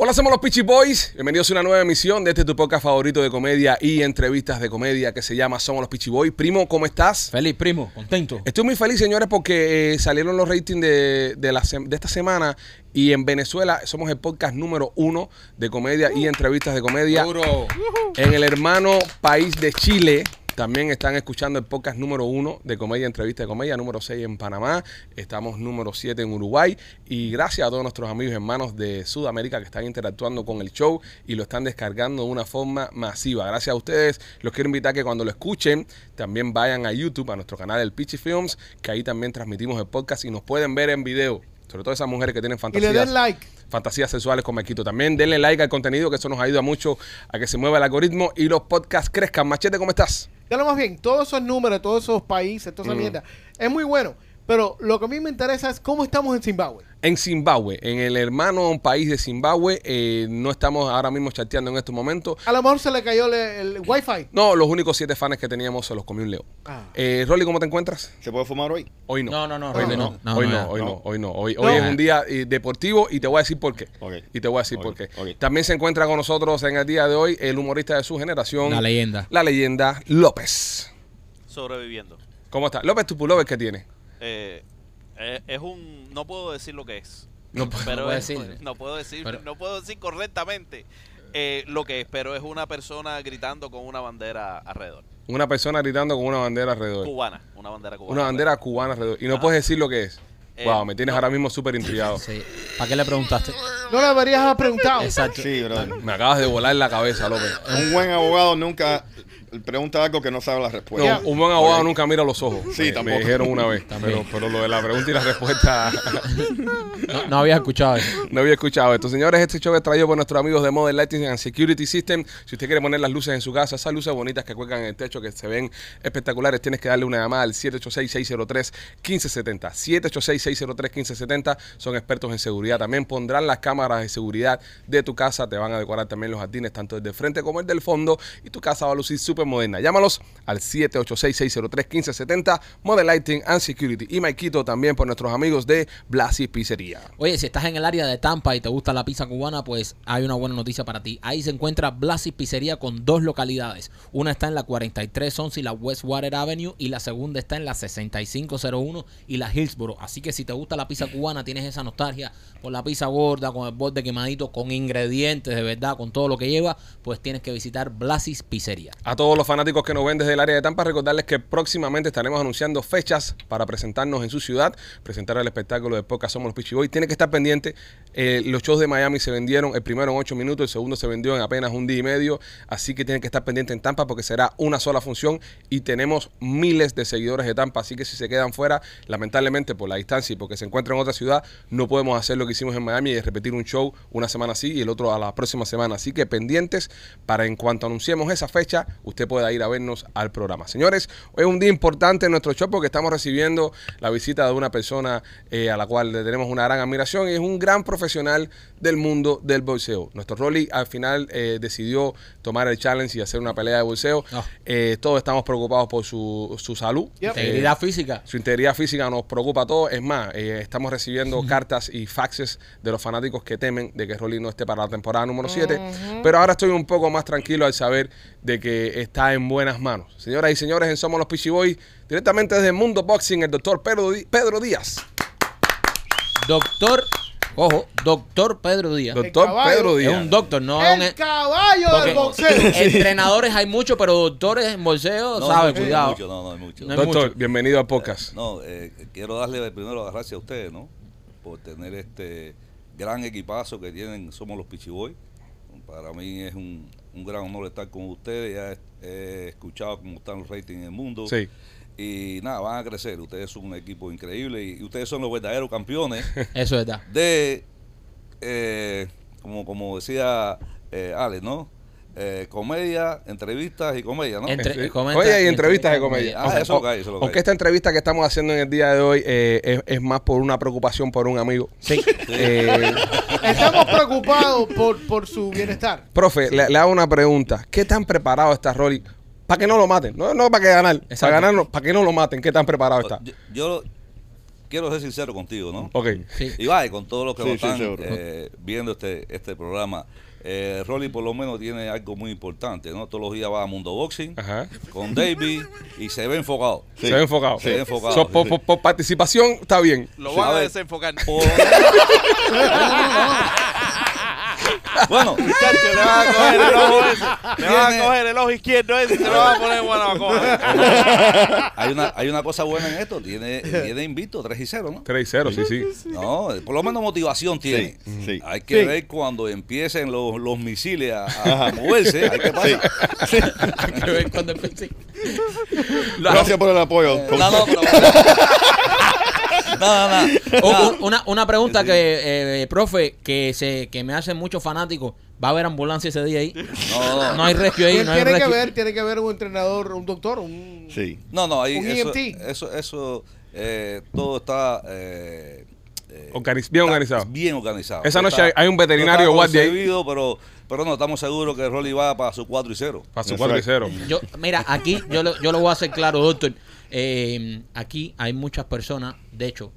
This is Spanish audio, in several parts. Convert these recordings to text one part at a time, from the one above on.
Hola, somos los Peachy Boys. Bienvenidos a una nueva emisión de este tu podcast favorito de comedia y entrevistas de comedia que se llama Somos los Peachy Boys. Primo, ¿cómo estás? Feliz, primo, contento. Estoy muy feliz, señores, porque eh, salieron los ratings de, de, la sem- de esta semana y en Venezuela somos el podcast número uno de comedia y entrevistas de comedia. En el hermano país de Chile también están escuchando el podcast número uno de comedia, entrevista de comedia, número 6 en Panamá, estamos número 7 en Uruguay y gracias a todos nuestros amigos y hermanos de Sudamérica que están interactuando con el show y lo están descargando de una forma masiva. Gracias a ustedes, los quiero invitar a que cuando lo escuchen también vayan a YouTube, a nuestro canal El Pichi Films, que ahí también transmitimos el podcast y nos pueden ver en video. Sobre todo esas mujeres que tienen Y fantasías le den like. Fantasías sexuales con Marquito. También denle like al contenido, que eso nos ayuda mucho a que se mueva el algoritmo y los podcasts crezcan. Machete, ¿cómo estás? Ya lo más bien, todos esos números, todos esos países, toda esa Mm. mierda, es muy bueno. Pero lo que a mí me interesa es cómo estamos en Zimbabue. En Zimbabue, en el hermano país de Zimbabue, eh, no estamos ahora mismo chateando en estos momentos. A lo mejor se le cayó le- el, wifi. No, los únicos siete fans que teníamos se los comió un león. Ah. Eh, Rolly, ¿cómo te encuentras? ¿Se puede fumar hoy? Hoy no. No, no, no, hoy Rolly, no. hoy no, hoy no, hoy no. Hoy, es un día eh, deportivo y te voy a decir por qué. Ok. Y te voy a decir por qué. ok. También se encuentra con nosotros en el día de hoy el humorista de su generación. La leyenda. La leyenda López. sobreviviendo. ¿Cómo está? López, tu pullover que tiene. Eh, eh, es un no puedo decir lo que es. No, pero es- decir. no puedo decir Pero- no puedo decir correctamente eh, lo que es, pero es una persona gritando con una bandera alrededor. Una persona gritando con una bandera alrededor. Cubana, una bandera cubana. Una bandera cubana alrededor. Y no Ajá. puedes decir lo que es. Eh, wow, me tienes no. ahora mismo súper intrigado. Sí. ¿Para qué le preguntaste? No le deberías haber preguntado. Exacto. Sí, brother. Me acabas de volar la cabeza, López. Un buen abogado nunca pregunta algo que no sabe la respuesta. No, un buen abogado nunca mira los ojos. Sí, me, tampoco. me dijeron una vez. Pero, pero lo de la pregunta y la respuesta No, no había escuchado eso. no había escuchado esto. Señores, este show es traído por nuestros amigos de Modern Lighting and Security System. Si usted quiere poner las luces en su casa, esas luces bonitas que cuelgan en el techo, que se ven espectaculares, tienes que darle una llamada al 786-603-1570. 786-603-1570. Son expertos en seguridad. También pondrán las cámaras de seguridad de tu casa. Te van a decorar también los jardines, tanto el de frente como el del fondo. Y tu casa va a lucir súper moderna. Llámalos al 786-603-1570. Modern Lighting and Security. Y Maikito también por nuestros amigos de Blasi Pizzería. Oye, si estás en el área de Tampa y te gusta la pizza cubana, pues hay una buena noticia para ti. Ahí se encuentra Blasis Pizzería con dos localidades. Una está en la 4311 y la Westwater Avenue y la segunda está en la 6501 y la Hillsboro. Así que si te gusta la pizza cubana, tienes esa nostalgia por la pizza gorda, con el borde quemadito, con ingredientes de verdad, con todo lo que lleva, pues tienes que visitar Blasis Pizzería. A todos los fanáticos que nos ven desde el área de Tampa, recordarles que próximamente estaremos anunciando fechas para presentarnos en su ciudad, presentar el espectáculo de podcast Somos los Peachy Boys. Tiene que estar pendiente. eh, los shows de Miami se vendieron, el primero en 8 minutos, el segundo se vendió en apenas un día y medio. Así que tienen que estar pendiente en Tampa porque será una sola función y tenemos miles de seguidores de Tampa. Así que si se quedan fuera, lamentablemente por la distancia y porque se encuentran en otra ciudad, no podemos hacer lo que hicimos en Miami y repetir un show una semana así y el otro a la próxima semana. Así que pendientes para en cuanto anunciemos esa fecha, usted pueda ir a vernos al programa. Señores, hoy es un día importante en nuestro show porque estamos recibiendo la visita de una persona eh, a la cual le tenemos una gran admiración y es un gran profesional del mundo del boxeo. Nuestro Rolly al final eh, decidió tomar el challenge y hacer una pelea de boxeo. Ah. Eh, todos estamos preocupados por su, su salud. Yep. Eh, Integridad física. su integridad física nos preocupa a todos. Es más, eh, estamos recibiendo cartas y faxes de los fanáticos que temen de que Rolly no esté para la temporada número 7. Pero ahora estoy un poco más tranquilo al saber de que está en buenas manos. Señoras y señores, en Somos los Pichi Boys, directamente desde el Mundo Boxing, el doctor Pedro, Pedro Díaz. Doctor, ojo, doctor Pedro Díaz. Doctor caballo. Pedro Es Díaz. un doctor, no es un... El caballo Porque del boxeo. entrenadores hay muchos, pero doctores en bolseo, No, ¿sabes? no, Cuidado. No, mucho, no, no hay mucho. No hay Doctor, mucho. bienvenido al podcast. No, eh, quiero darle primero las gracias a ustedes, ¿no? Por tener este gran equipazo que tienen Somos los Pichiboy. Para mí es un, un gran honor estar con ustedes. Ya he, he escuchado cómo están los ratings en el mundo. Sí. Y nada, van a crecer. Ustedes son un equipo increíble y, y ustedes son los verdaderos campeones Eso es verdad. de, eh, como, como decía eh, Alex, ¿no? eh, comedia, entrevistas y comedia, ¿no? Entre- Sí. comenta- Oye, y entrevistas de comedia. Ah, Aunque- eso lo que hay, eso lo que Aunque hay. esta entrevista que estamos haciendo en el día de hoy eh, es, es más por una preocupación por un amigo. Sí. Eh, Estamos preocupados por, por su bienestar. profe, le, le hago una pregunta. ¿Qué tan preparado está Rolly? Para que no lo maten. No, no para que ganar. Exacto. Para ganar, no, para que no lo maten. ¿Qué tan preparado está? Yo, yo quiero ser sincero contigo, ¿no? Ok. Sí. Y vaya, con todos los que Sí, sí, están eh, viendo este, este programa, eh, Rolly por lo menos tiene algo muy importante, ¿no? Todos los días va a Mundo Boxing Ajá. con David y se ve enfocado. Sí. Se ve enfocado. Se ve enfocado, So, por, sí. por- por participación está bien. Lo Sí, van a a ver. desenfocar. Por- bueno, Muchacho, le van a coger el ojo ese. Le van a coger el ojo izquierdo ese y se lo van a poner en Guanabacoa. hay una, hay una cosa buena en esto, tiene, tiene invicto 3 y 0, ¿no? 3 y 0, sí, sí. No, por lo menos motivación tiene. Sí, sí. Hay que Sí. ver cuando empiecen los, los misiles a, a moverse, hay que. Hay que ver cuando empiece. Lo- Gracias por el apoyo. Eh, No, no, pero- no, no, no. O- No. un- una, una pregunta que, eh, profe, que se que me hacen muchos fanáticos. ¿Va a haber ambulancia ese día ahí? No, no. No hay rescue ahí, no hay tiene que ver, tiene que ver un entrenador, un doctor, un Sí. No, no, ahí Un eso, EMT. eso, eso eh, todo está eh, eh, Organiz- bien está organizado. Bien organizado. Esa noche Está- hay- un veterinario no guardia ahí. pero, pero no, estamos seguros que Rolly va para su 4 y 0. Para su That's 4 y right. 0. Yo, mira, aquí yo lo, yo lo voy a hacer claro, doctor. Eh, aquí hay muchas personas, de hecho,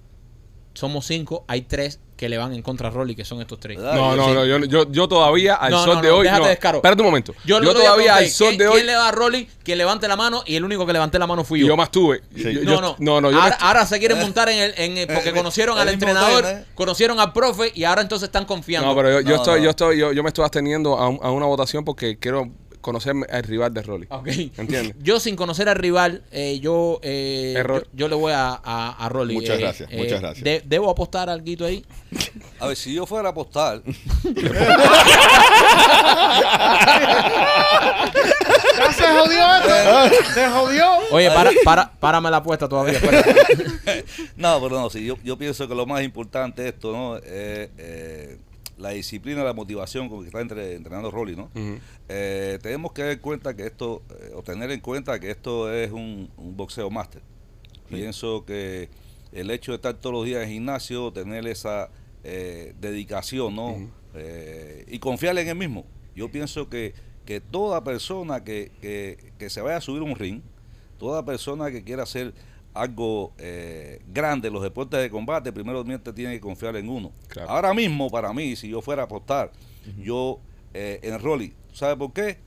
somos cinco, hay tres que le van en contra a Rolly, que son estos tres. No, no, sí. no, yo, yo, yo todavía al No, sol no, de no, hoy. déjate no. descaro. Espérate un momento. Yo, todavía al sol ¿quién, de hoy. ¿Quién le va a Rolly? Que levante la mano y el único que levanté la mano fui yo. yo más tuve. Sí. Yo- no, no, no, no, yo ahora, se quieren montar en el, en el- porque Eh, conocieron el al entrenador, tren, eh. conocieron al profe y ahora entonces están confiando. No, pero yo, yo No, estoy, no. yo estoy, yo, yo me estoy absteniendo a, un- a una votación porque quiero conocer al rival de Rolly. Ok. ¿Entiendes? Yo sin conocer al rival, eh, yo, eh, Error. yo yo le voy a, a, a Rolly. Muchas Eh, gracias, eh, muchas gracias. de- ¿Debo apostar algo ahí? A ver, si yo fuera a apostar, ¿Ya se jodió esto? ¿Se jodió? Oye, para, para, párame la apuesta todavía. espérate. no, pero no, sí, yo, yo pienso que lo más importante de esto, ¿no? Eh, la disciplina, la motivación con que está entre- entrenando Rolly, ¿no? Eh, tenemos que dar cuenta que esto, eh, o tener en cuenta que esto es un, un boxeo máster. Pienso que el hecho de estar todos los días en gimnasio, tener esa eh, dedicación, ¿no? Eh, y confiar en él mismo. Yo pienso que, que toda persona que, que, que se vaya a subir un ring, toda persona que quiera hacer algo eh, grande los deportes de combate, primero tiene que confiar en uno. Claro. Ahora mismo, para mí, si yo fuera a apostar, yo eh, en Rolly, ¿sabe por qué?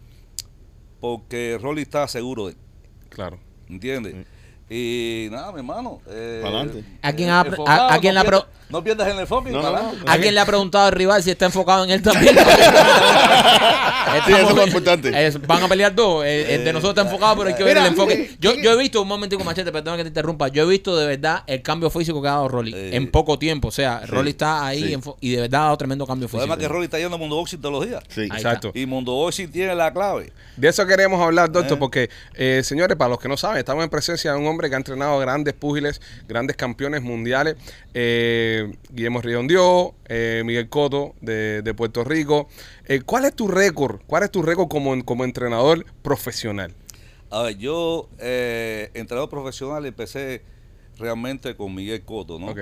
Porque Rolly está seguro de él, Claro. ¿entiendes? Y nada, mi hermano. Eh, Pa'lante. ¿A quién eh, ha- enfocado, a- a quién no le ha pro- pierdas- No pierdas en el enfoque. No, no, pa'lante. no. ¿A quién le ha preguntado al rival si está enfocado en él también? Sí, eso es importante. Es- van a pelear dos. El, el de nosotros está enfocado, pero hay que ver Mira, el enfoque. eh, Yo, ¿quién- yo he visto, un momentico, machete, perdón que te interrumpa. Yo he visto de verdad el cambio físico que ha dado Rolly Eh, en poco tiempo. O sea, Rolly está ahí sí. y de verdad ha dado tremendo cambio físico. Además que Rolly está yendo a Mundo Boxing todos los días. Sí. Ahí Exacto. Y Mundo Boxing tiene la clave. De eso queríamos hablar, doctor, Eh. porque, eh, señores, para los que no saben, estamos en presencia de un hombre que ha entrenado a grandes púgiles, grandes campeones mundiales. eh, Guillermo Riondío, eh, Miguel Coto de, de Puerto Rico. Eh, ¿Cuál es tu récord? ¿Cuál es tu récord como, como entrenador profesional? A ver, yo, entrenador profesional, empecé realmente con Miguel Coto, ¿no? Ok.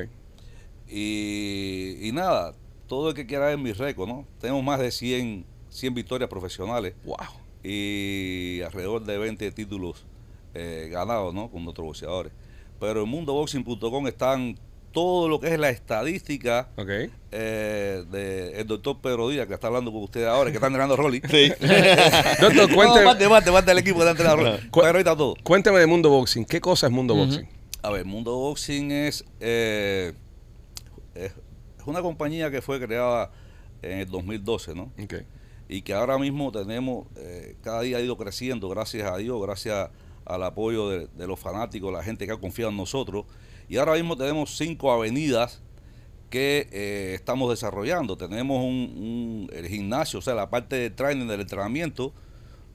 Y, y nada, todo el que quiera ver mi récord, ¿no? Tenemos más de 100, 100 victorias profesionales Wow. y alrededor de 20 títulos eh, ganados, ¿no? Con nuestros boxeadores. Pero en mundoboxing.com están todo lo que es la estadística Ok. eh, del doctor Pedro Díaz, que está hablando con ustedes ahora, que está entrenando a Rolly. Sí. Doctor, No, cuénteme, parte, parte, parte del equipo que está entrenando a Rolly. Cu- Pero ahorita todo. cuénteme de Mundo Boxing. ¿Qué cosa es Mundo. Boxing? A ver, Mundo Boxing es, eh, es, es una compañía que fue creada en el 2012, ¿no? Y que ahora mismo tenemos, eh, cada día ha ido creciendo, gracias a Dios, gracias al apoyo de, de los fanáticos, la gente que ha confiado en nosotros. Y ahora mismo tenemos cinco avenidas que eh, estamos desarrollando. Tenemos un, un- el gimnasio, o sea, la parte de training, del entrenamiento,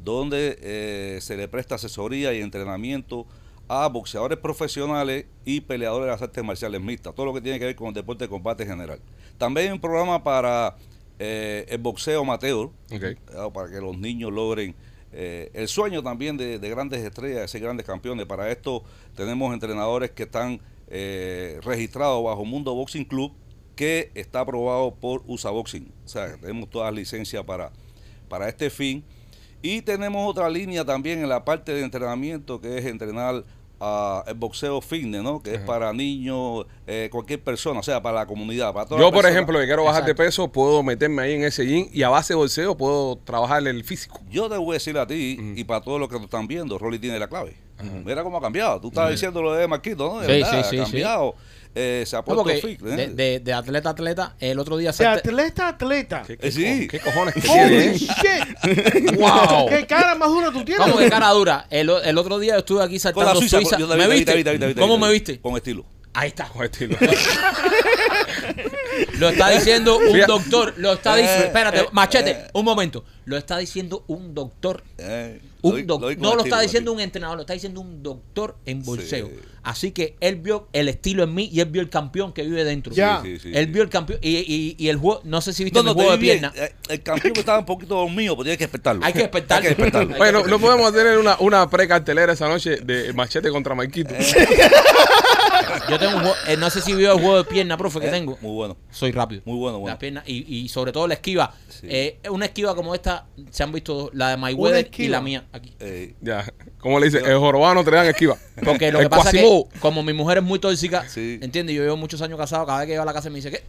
donde eh, se le presta asesoría y entrenamiento a boxeadores profesionales y peleadores de las artes marciales mixtas, todo lo que tiene que ver con el deporte de combate en general. También hay un programa para eh, el boxeo amateur, para que los niños logren eh, el sueño también de, de grandes estrellas, de ser grandes campeones. Para esto tenemos entrenadores que están eh, registrados bajo Mundo Boxing Club, que está aprobado por USA Boxing. O sea, tenemos todas las licencias para, para este fin. Y tenemos otra línea también en la parte de entrenamiento, que es entrenar a el boxeo fitness, ¿no? Que es para niños, eh, cualquier persona, o sea, para la comunidad. Para toda Yo, por ejemplo, que quiero bajar de peso, puedo meterme ahí en ese gym y a base de bolseo puedo trabajar el físico. Yo te voy a decir a ti y para todos los que nos están viendo, Rolly tiene la clave. Mira cómo ha cambiado. Tú estabas diciendo lo de Marquito, ¿no? De Sí, verdad, sí, sí, ha cambiado. Eh, se ha No, puesto porque fit. ¿eh? de, de- de atleta a atleta, el otro día De atleta a atleta. ¿Qué, Eh, sí. qué cojones que eh? shit. ¡Wow! ¿Qué cara más dura tú tienes? ¿Cómo que cara dura? El, el otro día yo estuve aquí Con saltando la suiza. Yo ¿Me te vi, viste? te vi, te vi, te vi, te vi, ¿Cómo me viste? Con estilo. Ahí está. Estilo. Lo está diciendo un doctor. Lo está diciendo. Eh, Espérate, eh, machete, eh. un momento. Lo está diciendo un doctor. Eh, Un doc- no lo está diciendo un entrenador, lo está diciendo un doctor en bolseo. Sí. Así que él vio el estilo en mí y él vio el campeón que vive dentro. Ya. Sí, sí, él vio el campeón y, y- y el juego, no sé si viste No, no, el juego de pierna. Eh, El campeón estaba un poquito dormido, pero tienes que despertarlo. Hay que despertarlo. Hay que despertarlo. Bueno, no podemos tener una, una precartelera esa noche de machete contra Marquito. Yo tengo un juego, eh, no sé si vio el juego de pierna, profe, que Eh, tengo. Muy bueno. Soy rápido. Muy bueno, bueno. La pierna y, y sobre todo la esquiva. Sí. Eh, una esquiva como esta, se han visto dos, la de Una Mayweather y esquiva. la mía aquí. Eh, Ya. ¿Cómo le dice? El jorobano te dan esquiva. Porque lo El que pasa es Quasimodo. que, como mi mujer es muy tóxica, Sí. ¿entiendes? Yo llevo muchos años casado, cada vez que llego a la casa me dice que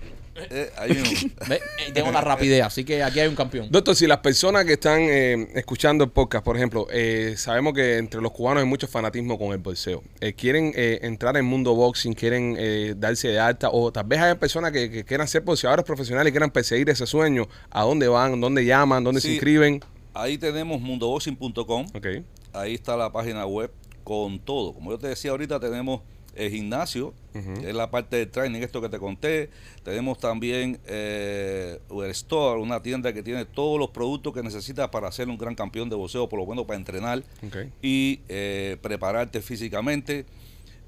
eh, ahí. Eh, tengo la rapidez, así que aquí hay un campeón. Doctor, si las personas que están eh, escuchando el podcast, por ejemplo, eh, sabemos que entre los cubanos hay mucho fanatismo con el bolseo. Eh, quieren eh, entrar en el mundo boxing, quieren eh, darse de alta, o tal vez hay personas que, que quieran ser boxeadores profesionales y quieran perseguir ese sueño. ¿A dónde van? ¿Dónde llaman? ¿Dónde se Sí. inscriben? Ahí tenemos mundoboxing.com. Ok. Ahí está la página web con todo. Como yo te decía ahorita, tenemos el gimnasio, que es la parte del training, esto que te conté. Tenemos también eh, el store, una tienda que tiene todos los productos que necesitas para ser un gran campeón de boxeo, por lo menos para entrenar y eh, prepararte físicamente.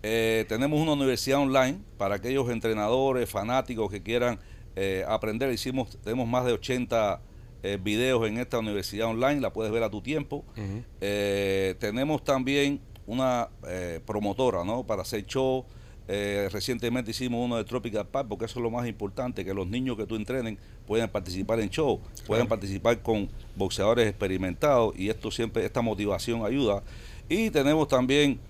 Eh, tenemos una universidad online para aquellos entrenadores, fanáticos que quieran eh, aprender. Hicimos, tenemos más de 80 eh, videos en esta universidad online, la puedes ver a tu tiempo. Eh, tenemos también una eh, promotora, ¿no? Para hacer show. Eh, recientemente hicimos uno de Tropical Park, porque eso es lo más importante, que los niños que tú entrenen puedan participar en show, puedan participar con boxeadores experimentados y esto siempre, esta motivación ayuda. Y tenemos también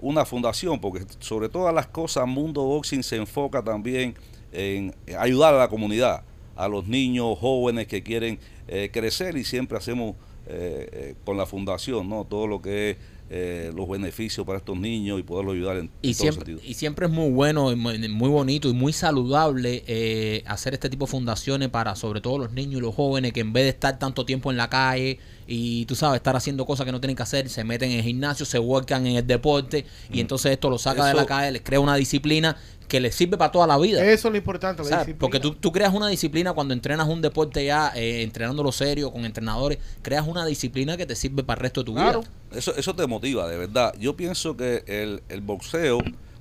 una fundación, porque sobre todas las cosas, Mundo Boxing se enfoca también en ayudar a la comunidad, a los niños, jóvenes que quieren eh, crecer y siempre hacemos eh, eh, con la fundación, ¿no? Todo lo que es eh, los beneficios para estos niños y poderlos ayudar en, Y en siempre, y siempre es muy bueno, y muy, muy bonito y muy saludable eh, hacer este tipo de fundaciones para sobre todo los niños y los jóvenes que en vez de estar tanto tiempo en la calle y tú sabes, estar haciendo cosas que no tienen que hacer, se meten en el gimnasio, se vuelcan en el deporte y entonces esto los saca de la calle, les crea una disciplina que les sirve para toda la vida. Eso es lo importante. La ¿sabes? disciplina. Porque tú, tú creas una disciplina cuando entrenas un deporte ya, eh, entrenándolo serio, con entrenadores, creas una disciplina que te sirve para el resto de tu Claro. vida. Eso, eso te motiva, de verdad. Yo pienso que el, el boxeo,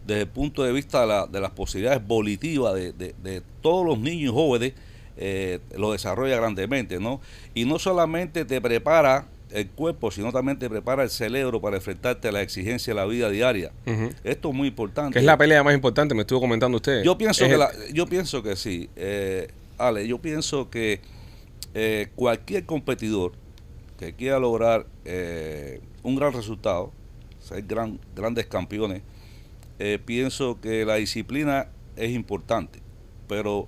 desde el punto de vista de, la- de las posibilidades volitivas de, de- de todos los niños y jóvenes, eh, lo desarrolla grandemente, ¿no? Y no solamente te prepara el cuerpo, sino también te prepara el cerebro para enfrentarte a la exigencia de la vida diaria. Esto es muy importante. Que es la pelea más importante, me estuvo comentando usted. Yo pienso Es que el- la- yo pienso que sí, eh, Ale, yo pienso que eh, cualquier competidor que quiera lograr eh, un gran resultado, ser gran, grandes campeones, pienso que la disciplina es importante, pero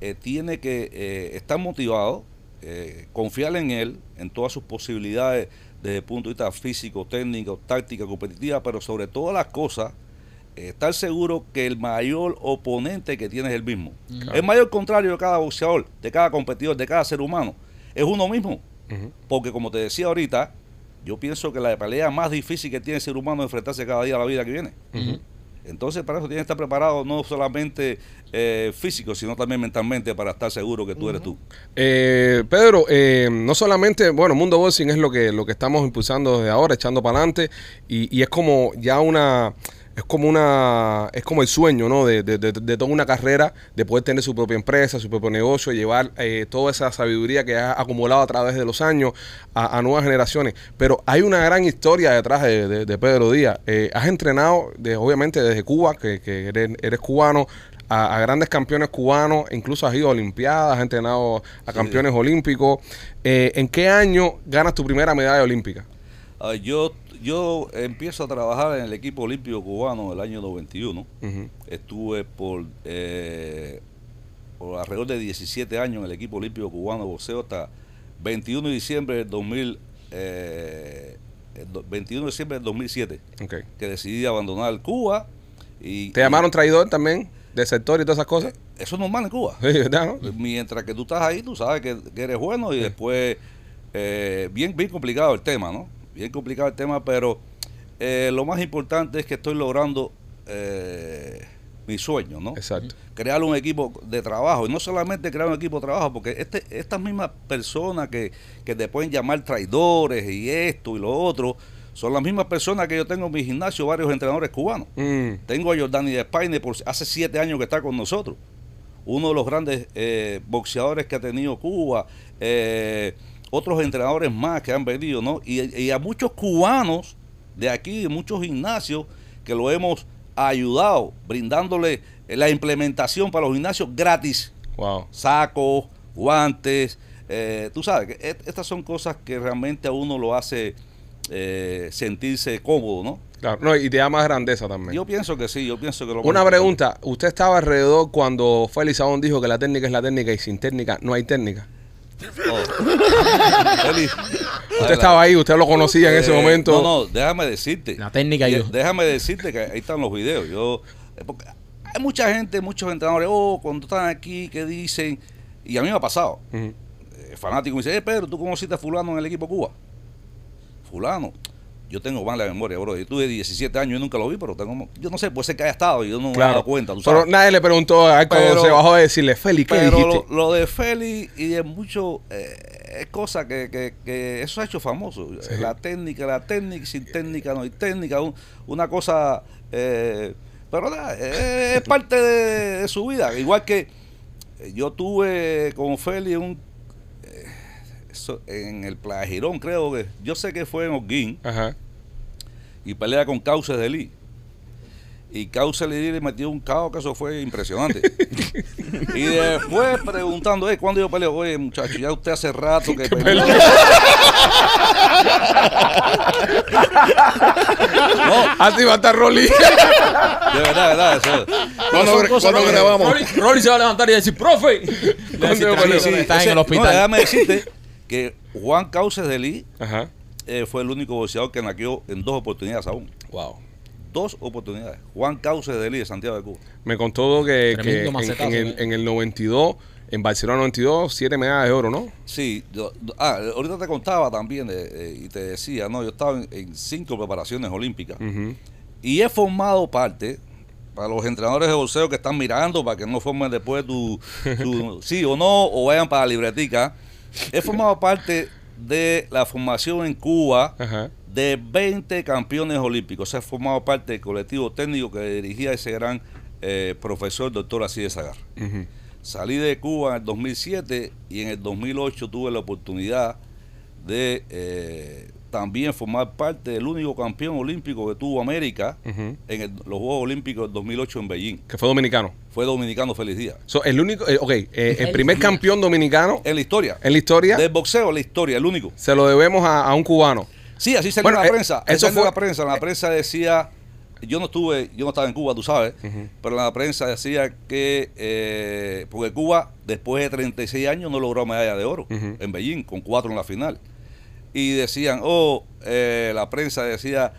eh, tiene que eh, estar motivado, eh, confiar en él, en todas sus posibilidades desde el punto de vista físico, técnico, táctica, competitiva, pero sobre todas las cosas, estar seguro que el mayor oponente que tiene es el mismo. El mayor contrario de cada boxeador, de cada competidor, de cada ser humano, es uno mismo. Porque como te decía ahorita, yo pienso que la pelea más difícil que tiene el ser humano es enfrentarse cada día a la vida que viene. Entonces para eso tiene que estar preparado no solamente eh, físico, sino también mentalmente para estar seguro que tú eres tú. Eh, Pedro, eh, no solamente, bueno, Mundo Boxing es lo que, lo que estamos impulsando desde ahora, echando para adelante, y, y es como ya una, es como una es como el sueño no de, de, de- de toda una carrera de poder tener su propia empresa su propio negocio llevar eh, toda esa sabiduría que has acumulado a través de los años a, a nuevas generaciones. Pero hay una gran historia detrás de, Pedro Díaz. Eh, has entrenado de, obviamente desde Cuba que, que eres, eres cubano a, a grandes campeones cubanos incluso has ido a olimpiadas has entrenado a campeones olímpicos. Eh, ¿en qué año ganas tu primera medalla olímpica? Ah, yo, yo empiezo a trabajar en el equipo olímpico cubano el año 91. Ujú. Estuve por, eh, por alrededor de 17 años en el equipo olímpico cubano de boxeo hasta 21 de diciembre del 2000, eh, el do- 21 de diciembre del 2007, Ok. que decidí abandonar Cuba. Y, ¿Te llamaron traidor también? ¿De sector y todas esas cosas? y eso es normal en Cuba. Sí, ¿verdad? no? Mientras que tú estás ahí, tú sabes que, que eres bueno y después, eh, bien, bien complicado el tema, ¿no? Bien complicado el tema, pero eh, lo más importante es que estoy logrando eh, mi sueño, ¿no? Exacto. Crear un equipo de trabajo y no solamente crear un equipo de trabajo, porque este, estas mismas personas que, que te pueden llamar traidores y esto y lo otro, son las mismas personas que yo tengo en mi gimnasio, varios entrenadores cubanos. Mm, Tengo a Jordani de España por hace siete años que está con nosotros. Uno de los grandes eh, boxeadores que ha tenido Cuba. eh, otros entrenadores más que han venido, ¿no? Y, y a muchos cubanos de aquí, de muchos gimnasios, que lo hemos ayudado, brindándole la implementación para los gimnasios gratis. wow. Sacos, guantes. eh, tú sabes, que et- estas son cosas que realmente a uno lo hace eh, sentirse cómodo, ¿no? Claro, no, y te da más grandeza también. Yo pienso que sí, yo pienso que lo Una pregunta, ¿usted estaba alrededor cuando Félix Sabón dijo que la técnica es la técnica y sin técnica no hay técnica? Oh. Usted estaba ahí, usted lo conocía en ese eh, momento. No, no, déjame decirte. La técnica yo. Déjame decirte que ahí están los videos. Yo, eh, porque hay mucha gente, muchos entrenadores, oh, cuando están aquí, que dicen, y a mí me ha pasado. Ujú. eh, fanático me dice, eh, Pedro, ¿tú conociste a fulano en el equipo Cuba? Fulano. Yo tengo mal la memoria, bro. Yo tuve 17 años y nunca lo vi, pero tengo, yo no sé, puede ser que haya estado y yo no me he dado cuenta, tú Pero sabes. nadie le preguntó a Pero- se bajó de decirle, Félix, ¿qué Pero dijiste? lo, lo de Félix y de mucho eh, es cosa que, que, que eso ha hecho famoso. Sí. La técnica, la técnica, sin técnica no hay técnica, un- una cosa... eh, pero nada, eh, es parte de, de su vida. Igual que yo tuve con Félix un... eso, en el Playa Girón, creo que... Yo sé que fue en Holguín Ajá. y pelea con Cauces de Lee. Y Cauces de Lee le metió un caos que eso fue impresionante. y después preguntando, eh, ¿cuándo yo peleo? Oye, muchacho, ya usted hace rato que peleó. no, Así va a estar Rolly. de verdad, de verdad. Eso, ¿Cuándo, cosas grabamos? Rolly, Rolly se va a levantar y decir, profe. Sí, está en el No, hospital. déjame decirte que Juan Cauces de Lee Ajá. eh, fue el único boxeador que naqueó en dos oportunidades aún. Wow. Dos oportunidades. Juan Cauces de Lee de Santiago de Cuba. Me contó que, en, el, ¿eh? en el 92, en Barcelona 92, siete medallas de oro, ¿no? Sí, yo- ah, ahorita te contaba también eh, eh, y te decía, no, yo estaba en, en cinco preparaciones olímpicas y he formado parte para los entrenadores de boxeo que están mirando para que no formen después tu, tu sí o no o vayan para la libretica. He formado parte de la formación en Cuba Ajá. de 20 campeones olímpicos. He formado parte del colectivo técnico que dirigía ese gran eh, profesor, doctor Así Zagar. Ujú. Salí de Cuba en el 2007 y en el 2008 tuve la oportunidad de eh, también formar parte del único campeón olímpico que tuvo América en el- los Juegos Olímpicos del 2008 en Beijing. Que fue dominicano. Fue dominicano Feliz Díaz. So, el único, eh, ok, eh, el primer campeón dominicano En la historia. en la historia Del boxeo, en la historia, el único. se lo debemos a, a un cubano. Sí, así salió Bueno, en la eh, prensa. Así eso fue- la prensa. En la prensa decía, yo no estuve, yo no estaba en Cuba, tú sabes, pero la prensa decía que, eh, porque Cuba después de 36 años no logró medalla de oro en Beijing, con cuatro en la final. Y decían, oh, eh, la prensa decía,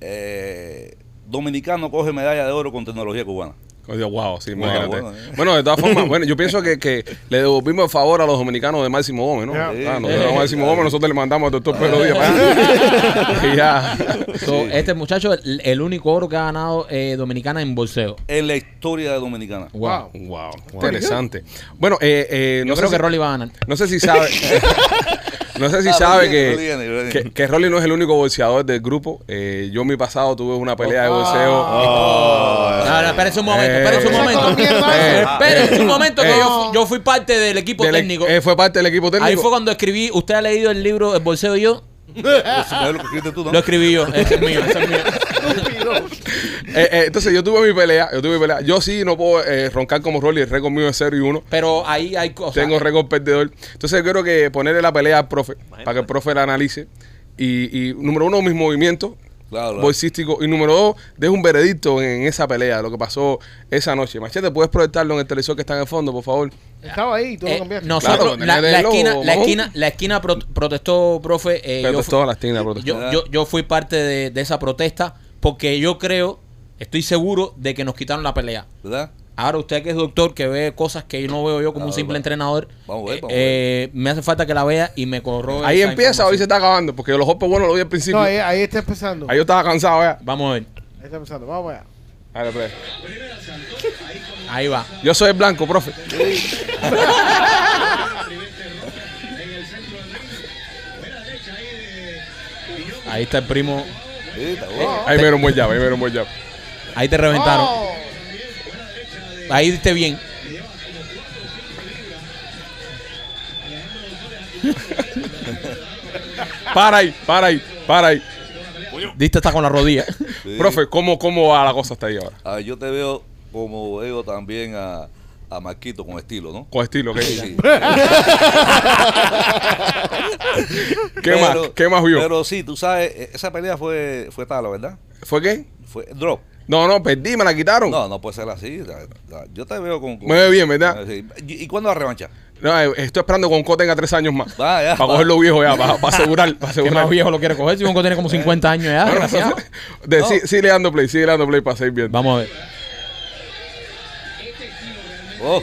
eh, dominicano coge medalla de oro con tecnología cubana. Wow, sí, Wow, imagínate. bueno, Bueno, eh. de todas formas, bueno, yo pienso que, que le devolvimos el favor a los dominicanos de Máximo Gómez, ¿no? Ah, Sí. a Máximo Gómez, nosotros le mandamos al doctor Pedro Díaz. ya. So, Este muchacho es el, el único oro que ha ganado eh, Dominicana en bolseo. En la historia de Dominicana. Wow. Wow, interesante. Bueno, eh, eh, Yo no, sé creo que si, Rolly va a ganar. no sé si sabe. No sé si Ah, sabe que, que, Rolly no es el único bolseador del grupo. Eh, yo en mi pasado tuve una pelea de bolseo. Oh. No, no, espérese un momento, Eh, espérese un eh, momento. eh, Espérese un momento que eh, yo, fu- yo fui parte del equipo Del- técnico. eh, fue parte del equipo técnico. Ahí fue cuando escribí, usted ha leído el libro El bolseo y yo, lo escribí yo, ese es mío, ese es mío. Eh, eh, entonces yo tuve mi pelea, yo tuve mi pelea. Yo sí no puedo eh, roncar como Rolly, el récord mío es 0 y 1. Pero ahí hay cosas. Tengo récord perdedor. Entonces yo creo que ponerle la pelea al profe, para que el profe la analice. Y, y número uno, mis movimientos Claro. Y número dos, dejo un veredicto en, esa pelea, lo que pasó esa noche. Machete, ¿puedes proyectarlo en el televisor que está en el fondo, por favor? Estaba ahí, tú lo Eh, cambiaste. nosotros, Claro, la, logo, esquina, la esquina, la esquina pro- protestó, profe. eh, yo, fui, la esquina protestó. yo, yo, yo fui parte de, de esa protesta porque yo creo, estoy seguro de que nos quitaron la pelea. ¿Verdad? Ahora usted que es doctor, que ve cosas que yo no veo yo como un simple entrenador, Vamos a ver, vamos eh, me hace falta que la vea y me corro. Ahí empieza, hoy se está acabando, porque los golpes buenos lo vi al principio. No, ahí, ahí, ahí está empezando. Ahí yo estaba cansado ya. Vamos a ver. está empezando. Vamos allá. Dale, pues. Ahí va. Yo soy el blanco, profe. Ahí está el primo. Está. Ahí me dieron buen jab, ahí me dieron buen jab. Ahí te reventaron. Oh. Ahí diste bien. Para ahí, para ahí, para ahí. Diste hasta con la rodilla. Sí. Profe, ¿cómo, ¿cómo va la cosa hasta ahí ahora? Ah, yo te veo como veo también a, a Marquito con estilo, ¿no? Con estilo, ¿qué? Sí. ¿Qué más? ¿Qué más vio? Pero sí, tú sabes, e- esa pelea fue, fue tala, ¿verdad? ¿Fue qué? Fue drop. No, no, perdí, me la quitaron. No, no puede ser así. la- la- Yo te veo con... con- Me ve bien, ¿verdad? Sí. ¿Y, y cuándo la revancha? No, eh, estoy esperando que Conco tenga tres años más. Va, ya, para va. cogerlo viejo ya, para, para asegurar. Para ¿Qué asegurar. más viejo lo quiere coger? Si Bonco tiene como 50 años ya, No. sí- sigue dando play, sigue dando play para seguir viendo. Vamos a ver. Oh,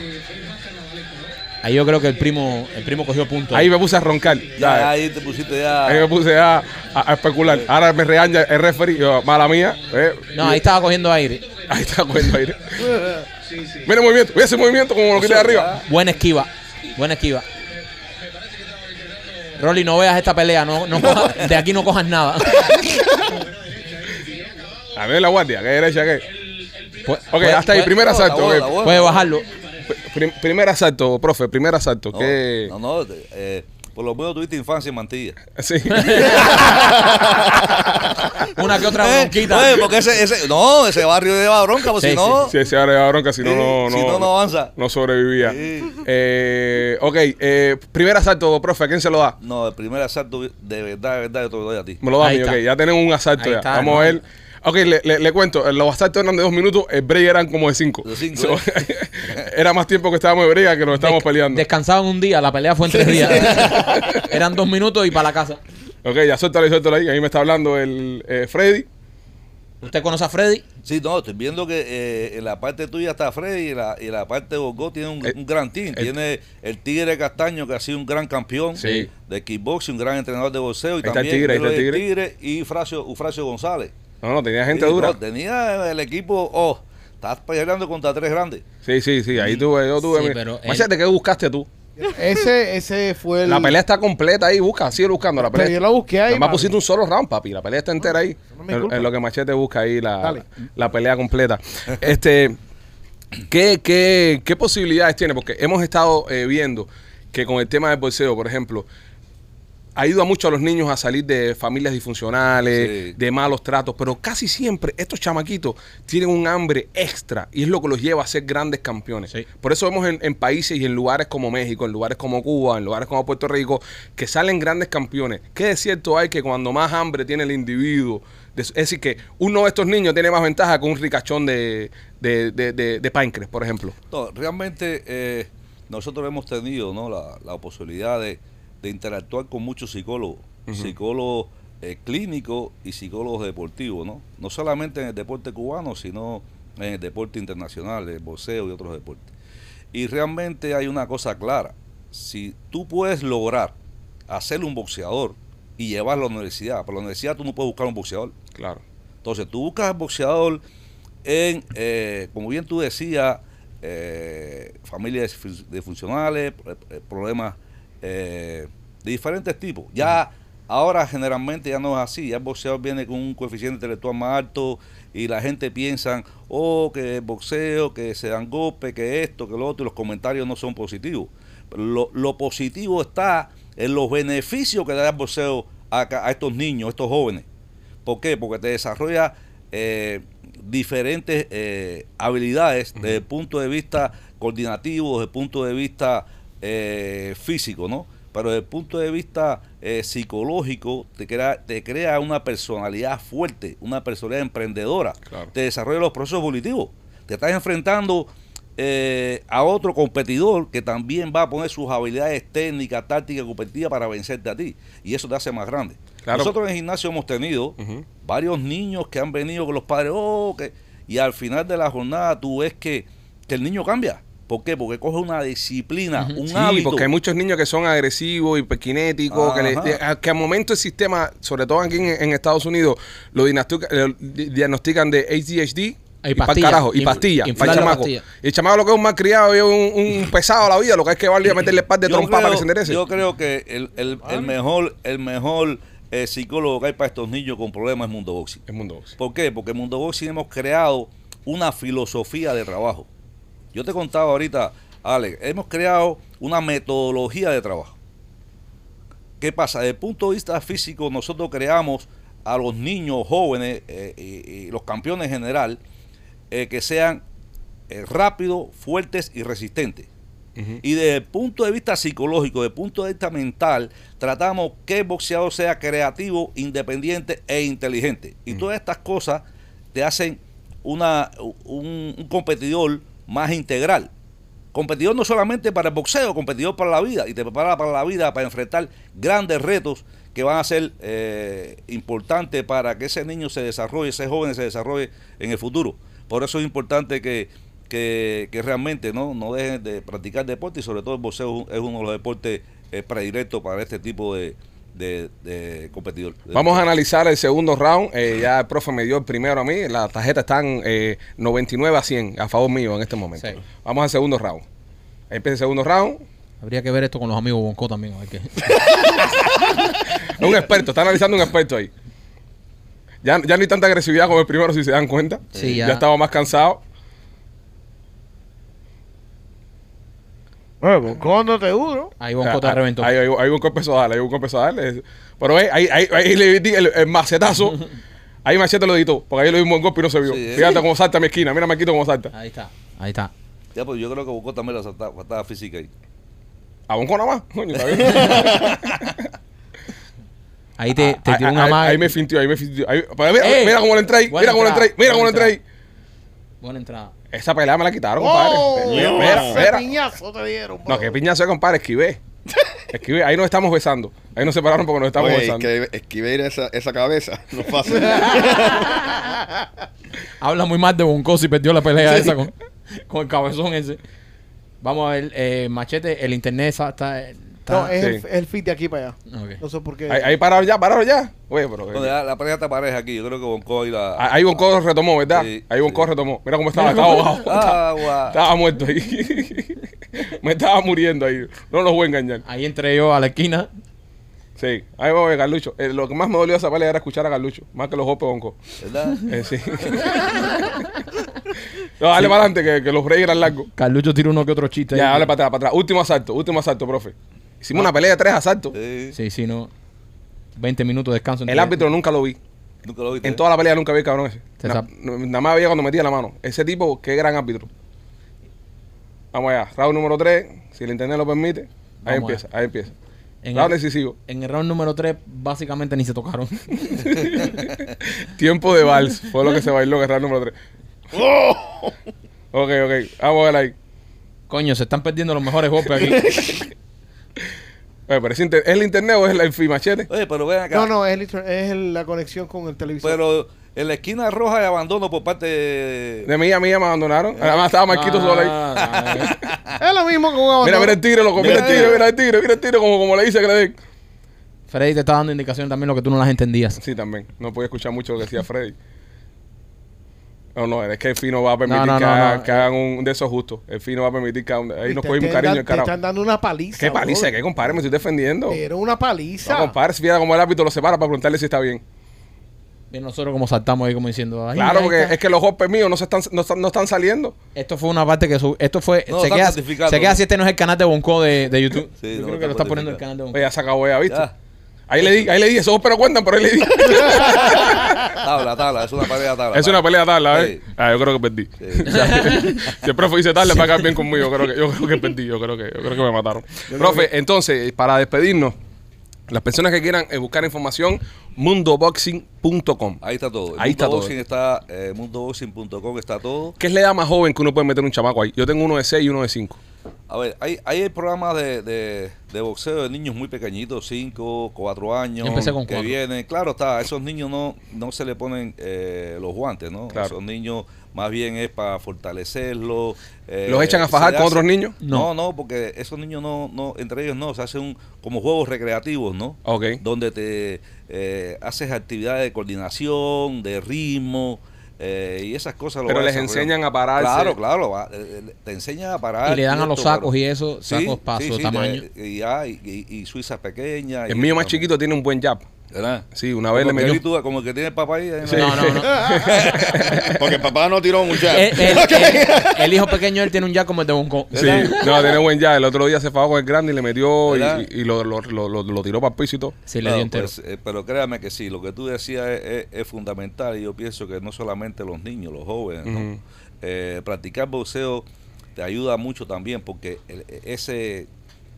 Ahí yo creo que el primo, el primo cogió punto. Ahí me puse a roncar. ya, ya, ahí te pusiste ya... Ahí me puse a, a- a especular. Ahora me regaña el referee. Yo, mala mía. eh. No, ahí estaba cogiendo aire. Ahí está cogiendo aire. Mira el movimiento. Mira ese movimiento como lo quité de arriba. Buena esquiva. Buena esquiva. Rolly, no veas esta pelea. No, no cojas- de aquí no cojas nada. A ver la guardia. ¿Qué derecha qué? Pu- Ok, puede- hasta ahí. Primer asalto. Puede bajarlo. Prim- primer asalto, profe. Primer asalto. No, ¿Qué? no, no, eh, por lo menos tuviste infancia en Mantilla. Sí. Una que otra Eh, bronquita. oye, porque ese, ese, no, ese barrio lleva bronca, Sí, si no, Si ese ahora bronca, si no, Sí, no, si no, no avanza. no sobrevivía. Sí. Eh, ok, eh, primer asalto, profe, ¿a quién se lo da? no, el primer asalto, de verdad, de verdad, yo te lo doy a ti. Me lo da a Ahí mí, está. ok. Ya tenemos un asalto Ahí ya. está, Vamos no. a ver. Ok, le, le- le cuento. Los asaltos eran de dos minutos, el break eran como de cinco. De cinco, So, ¿eh? era más tiempo que estábamos de break que nos estábamos Des- peleando. Descansaban un día, la pelea fue en tres días. Eran dos minutos y para la casa. Ok, ya suéltalo y suéltalo ahí. Ahí me está hablando el eh, Freddy. ¿Usted conoce a Freddy? Sí, no, estoy viendo que eh, en la parte tuya está Freddy y la, y la parte de Bogotá tiene un, Eh, un gran team. eh, tiene el Tigre Castaño, que ha sido un gran campeón Sí. de kickboxing, un gran entrenador de boxeo. Y Ahí está el también Tigre, ahí está el Tigre. y Fracio, Ufracio González. No, no, tenía gente Sí, dura. no, tenía el equipo, oh, estás peleando contra tres grandes. Sí, sí, sí. Ahí tuve, yo tuve. Sí, mi- pero él- Machete, ¿qué buscaste tú? Ese, ese fue el. La pelea está completa ahí, busca, sigue buscando la pelea. Pero yo la busqué ahí. Además pusiste un solo round, papi. La pelea está entera ahí. no en, lo que Machete busca ahí la, la pelea completa. Este, ¿qué, qué, qué posibilidades tiene? Porque hemos estado eh, viendo que con el tema del bolseo, por ejemplo, ayuda mucho a los niños a salir de familias disfuncionales, Sí. de malos tratos, pero casi siempre estos chamaquitos tienen un hambre extra y es lo que los lleva a ser grandes campeones. Sí. Por eso vemos en, en países y en lugares como México, en lugares como Cuba, en lugares como Puerto Rico, que salen grandes campeones. ¿Qué de cierto hay que cuando más hambre tiene el individuo? Es decir, que uno de estos niños tiene más ventaja que un ricachón de, de, de, de- de páncreas, por ejemplo. No, realmente eh, nosotros hemos tenido ¿no? la, la posibilidad de, de interactuar con muchos psicólogos, psicólogos eh, clínicos y psicólogos deportivos, ¿no? No solamente en el deporte cubano, sino en el deporte internacional, el boxeo y otros deportes. Y realmente hay una cosa clara, si tú puedes lograr hacer un boxeador y llevarlo a la universidad, para la universidad tú no puedes buscar un boxeador, Claro. entonces, tú buscas al boxeador en, eh, como bien tú decías, eh, familias eh, eh, problemas eh, de diferentes tipos. Ya ahora generalmente ya no es así, ya el boxeador viene con un coeficiente intelectual más alto y la gente piensa, oh, que el boxeo, que se dan golpes, que esto, que lo otro, y los comentarios no son positivos. Lo, lo positivo está en los beneficios que da el boxeo a estos niños, a estos jóvenes. ¿Por qué? Porque te desarrolla eh, diferentes eh, habilidades desde el punto de vista coordinativo, desde el punto de vista eh, físico, ¿no? Pero desde el punto de vista eh, psicológico te crea, te crea una personalidad fuerte, una personalidad emprendedora, Claro. te desarrolla los procesos evolutivos. Te estás enfrentando eh, a otro competidor que también va a poner sus habilidades técnicas, tácticas, competitivas para vencerte a ti. Y eso te hace más grande. Claro. Nosotros en el gimnasio hemos tenido varios niños que han venido con los padres, oh, que, y al final de la jornada tú ves que, que el niño cambia. ¿Por qué? Porque coge una disciplina, un Sí, hábito. porque hay muchos niños que son agresivos, hiperkinéticos, que, le- a- que al momento el sistema, sobre todo aquí en, en Estados Unidos, lo diagnostica- lo di- diagnostican de ADHD. Y pastillas. carajo, y pastillas, inflar pa'l la chamaco. pastilla. Y el chamaco lo que es un mal criado y es un, un pesado a la vida, lo que hay que darle a meterle par de trompa para que se enderece. Yo creo que el, el- el mejor, el mejor eh, psicólogo que hay para estos niños con problemas es Mundo Boxing. El mundo boxeo. ¿Por qué? Porque en Mundo Boxing hemos creado una filosofía de trabajo. Yo te contaba ahorita, Alex, hemos creado una metodología de trabajo. ¿Qué pasa? Desde el punto de vista físico, nosotros creamos a los niños jóvenes eh, y, y los campeones en general eh, que sean eh, rápidos, fuertes y resistentes. Y desde el punto de vista psicológico, desde el punto de vista mental, tratamos que el boxeador sea creativo, independiente e inteligente. Y todas estas cosas te hacen una, un, un competidor más integral. Competidor no solamente para el boxeo, competidor para la vida. Y te prepara para la vida, para enfrentar grandes retos que van a ser eh, importantes para que ese niño se desarrolle, ese joven se desarrolle en el futuro. Por eso es importante que, que, que realmente no, no dejen de practicar deporte y sobre todo el boxeo es uno de los deportes eh, predilectos para este tipo de, de, de competidor. Vamos a analizar el segundo round. Eh, ya el profe me dio el primero a mí. Las tarjetas están eh, 99 a 100 a favor mío en este momento. Sí. Vamos al segundo round. Ahí empieza el segundo round. Habría que ver esto con los amigos Bonco también. a ver qué. Es un experto, está analizando un experto ahí. Ya, ya no hay tanta agresividad como el primero, si se dan cuenta. Sí, ya. ya. estaba más cansado. Bueno, ¿cuándo te duro? Ahí Bonco te Ah, reventó. Ahí hay, hay un golpe a darle, hay un golpe a darle. Pero ahí, ahí, ahí, ahí le di el, el macetazo. Ahí Machete lo editó, porque ahí le dimos un golpe y no se vio. Sí, eh. Fíjate cómo salta a mi esquina, mira Marquito cómo salta. Ahí está. Ahí está. Ya, pues yo creo que Bocó también la saltaba, faltaba física ahí. A un nada más. Coño, está bien. Ahí te, te Ahí- tiró ahí- una ahí, maga. ahí me fintió, ahí me fintió. Ahí- mira, Ey, mira cómo le entré ahí, mira cómo le entré ahí, mira cómo le entré ahí. Buena entrada. Esa pelea me la quitaron, compadre. ¡Oh! No. mira, Ese mira. piñazo te dieron, No, bro. que piñazo, compadre, esquivé. Esquivé, ahí nos estamos besando. Ahí nos separaron porque nos estamos Oye, besando. que esquivar esa, esa cabeza no es fácil. Habla muy mal de Bonco si perdió la pelea esa con, con el cabezón ese. Vamos a ver, eh, Machete, el internet está, está- No, es, Sí. el, el fit de aquí para allá. Ok. No sé por qué. Ahí, ahí pararon ya, pararon ya. Oye, pero. No, ya la pareja está pareja aquí. Yo creo que Bonco ahí la. Ahí Bonco retomó, ¿verdad? Sí, ahí Bonco sí. retomó. Mira cómo estaba, estaba ahogado. Estaba, muerto ahí. Me estaba muriendo ahí. No los voy a engañar. Ahí entré yo a la esquina. Sí, ahí va a ver, Carlucho. Eh, lo que más me dolió de esa pelea era escuchar a Carlucho, más que los golpes de Bonco. ¿Verdad? Eh, sí. no, dale para adelante, que, que los breaks eran largos. Carlucho tiró uno que otro chiste. Ya, ahí. dale para atrás, para atrás. Último asalto, último asalto, profe. Hicimos una pelea de tres asaltos. Sí. Sí, sí, no. 20 minutos de descanso. El árbitro nunca lo vi. Nunca lo viste. En toda la pelea nunca vi al cabrón ese. Se Na- sap- no- Nada más veía cuando metía la mano. Ese tipo, qué gran árbitro. Vamos allá. Round número 3, si el internet lo permite. Ahí Vamos empieza, ahí empieza. En Round el, decisivo. en el round número 3, básicamente ni se tocaron. Tiempo de vals. Fue lo que se bailó en el round número 3. Ok, ok. Vamos a ver ahí. Coño, se están perdiendo los mejores golpes aquí. Oye, pero ¿es, inter- ¿es el internet o es el fi machete? Oye, pero ven acá. No, no, es, el es el- la conexión con el televisor. Pero en la esquina roja de abandono por parte de. De mía, mía me abandonaron. Además estaba Marquito solo ahí. Ah, es lo mismo que un abandono. Mira, mira el tigre, loco. Mira el tigre, mira el tigre, mira el tigre, como, como le dice den. Freddy te está dando indicaciones también lo que tú no las entendías. Sí, también. No podía escuchar mucho lo que decía Freddy. No, no, es que el Fino va a permitir No, no, que, no, hagan, no. que hagan un de esos justos. El Fino va a permitir que hagan- ahí nos te- cogimos te cariño el Te carajo. están dando una paliza. ¿Qué paliza? ¿Qué compadre? Me estoy defendiendo. Era una paliza. No, compadre, si viera como el árbitro lo separa para preguntarle si está bien. Y nosotros como saltamos ahí como diciendo, ay, Claro, porque es que los golpes míos no, se están, no, están, no están saliendo. Esto fue una parte que sub- esto fue No, se, queda, certificado, se queda si este no es el canal de Bonco de, de YouTube. Sí, Yo no, creo que está lo está poniendo el canal de Bonco. Ya se acabó ya, ¿viste? Ya. Ahí le di, ahí le di, esos pero cuentan, pero ahí le di. Tabla, tabla, es una pelea tabla. es una pelea tabla, ¿eh? Sí. Ah, yo creo que perdí. Sí. Si el profe dice tarde para quedar bien conmigo, yo creo que, yo creo que perdí, yo creo que, yo creo que me mataron. Profe, entonces, para despedirnos, las personas que quieran eh, buscar información, mundoboxing.com. Ahí está todo. Ahí está todo. Está, eh, mundoboxing.com está todo. ¿Qué es la edad más joven que uno puede meter un chamaco ahí? Yo tengo uno de 6 y uno de 5. A ver, hay, hay programas de, de, de boxeo de niños muy pequeñitos, 5, 4 años. Yo empecé con que cuatro. vienen. Claro, está, a esos niños no, no se le ponen eh, los guantes, ¿no? Claro. Esos niños más bien es para fortalecerlos. eh, ¿Los echan a fajar con hace- otros niños? No, no, porque esos niños no, no, entre ellos no, se hacen como juegos recreativos, ¿no? Ok. donde te eh, haces actividades de coordinación, de ritmo eh, y esas cosas. lo Pero les enseñan a pararse. Claro, claro, va, eh, eh, te enseñan a parar. Y le dan a los sacos y eso, sacos su de- tamaño. y, ya, y, y, y suizas pequeñas. El y mío más chiquito tiene un buen jab. ¿Verdad? Sí, una vez Como le metió. tú- como el que tiene el papá ahí. ahí Sí. No, no, no. Porque el papá no tiró mucho. el, el- el- el hijo pequeño él tiene un ya como el de Bonco. Sí, no, tiene buen jab. El otro día se fue con el grande y le metió y, y lo, lo, lo, lo- lo tiró para el piso y todo. Sí, le dio entero. pues, eh, pero créame que sí, lo que tú decías es, es- es fundamental y yo pienso que no solamente los niños, los jóvenes. Eh, practicar boxeo te ayuda mucho también porque el- ese,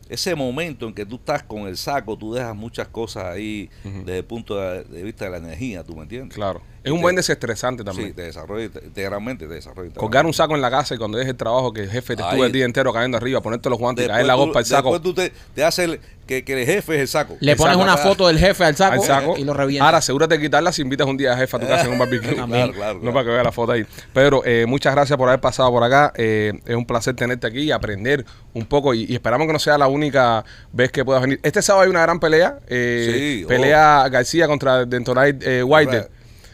ese momento en que tú estás con el saco, tú dejas muchas cosas ahí desde el punto de, de vista de la energía, ¿tú me entiendes? Claro. Es un buen desestresante también. Sí, te desarrolla integralmente, te desarrolla Colgar un saco en la casa y cuando dejes el trabajo que el jefe te estuvo el día entero cayendo arriba, ponerte los guantes y caer la golpa al saco. Después tú te, te haces el- que, que el jefe es el saco. Le El pones saco una acá. foto del jefe al saco, al saco. y lo revienta. Ahora, asegúrate de quitarla si invitas un día a jefe a tu casa en un barbecue. También. Claro, claro, No para que vea la foto ahí. Pedro, eh, muchas gracias por haber pasado por acá. Eh, es un placer tenerte aquí y aprender un poco. Y, y esperamos que no sea la única vez que puedas venir. Este sábado hay una gran pelea. eh, Sí, oh. pelea García contra Dentonay eh, Wilder.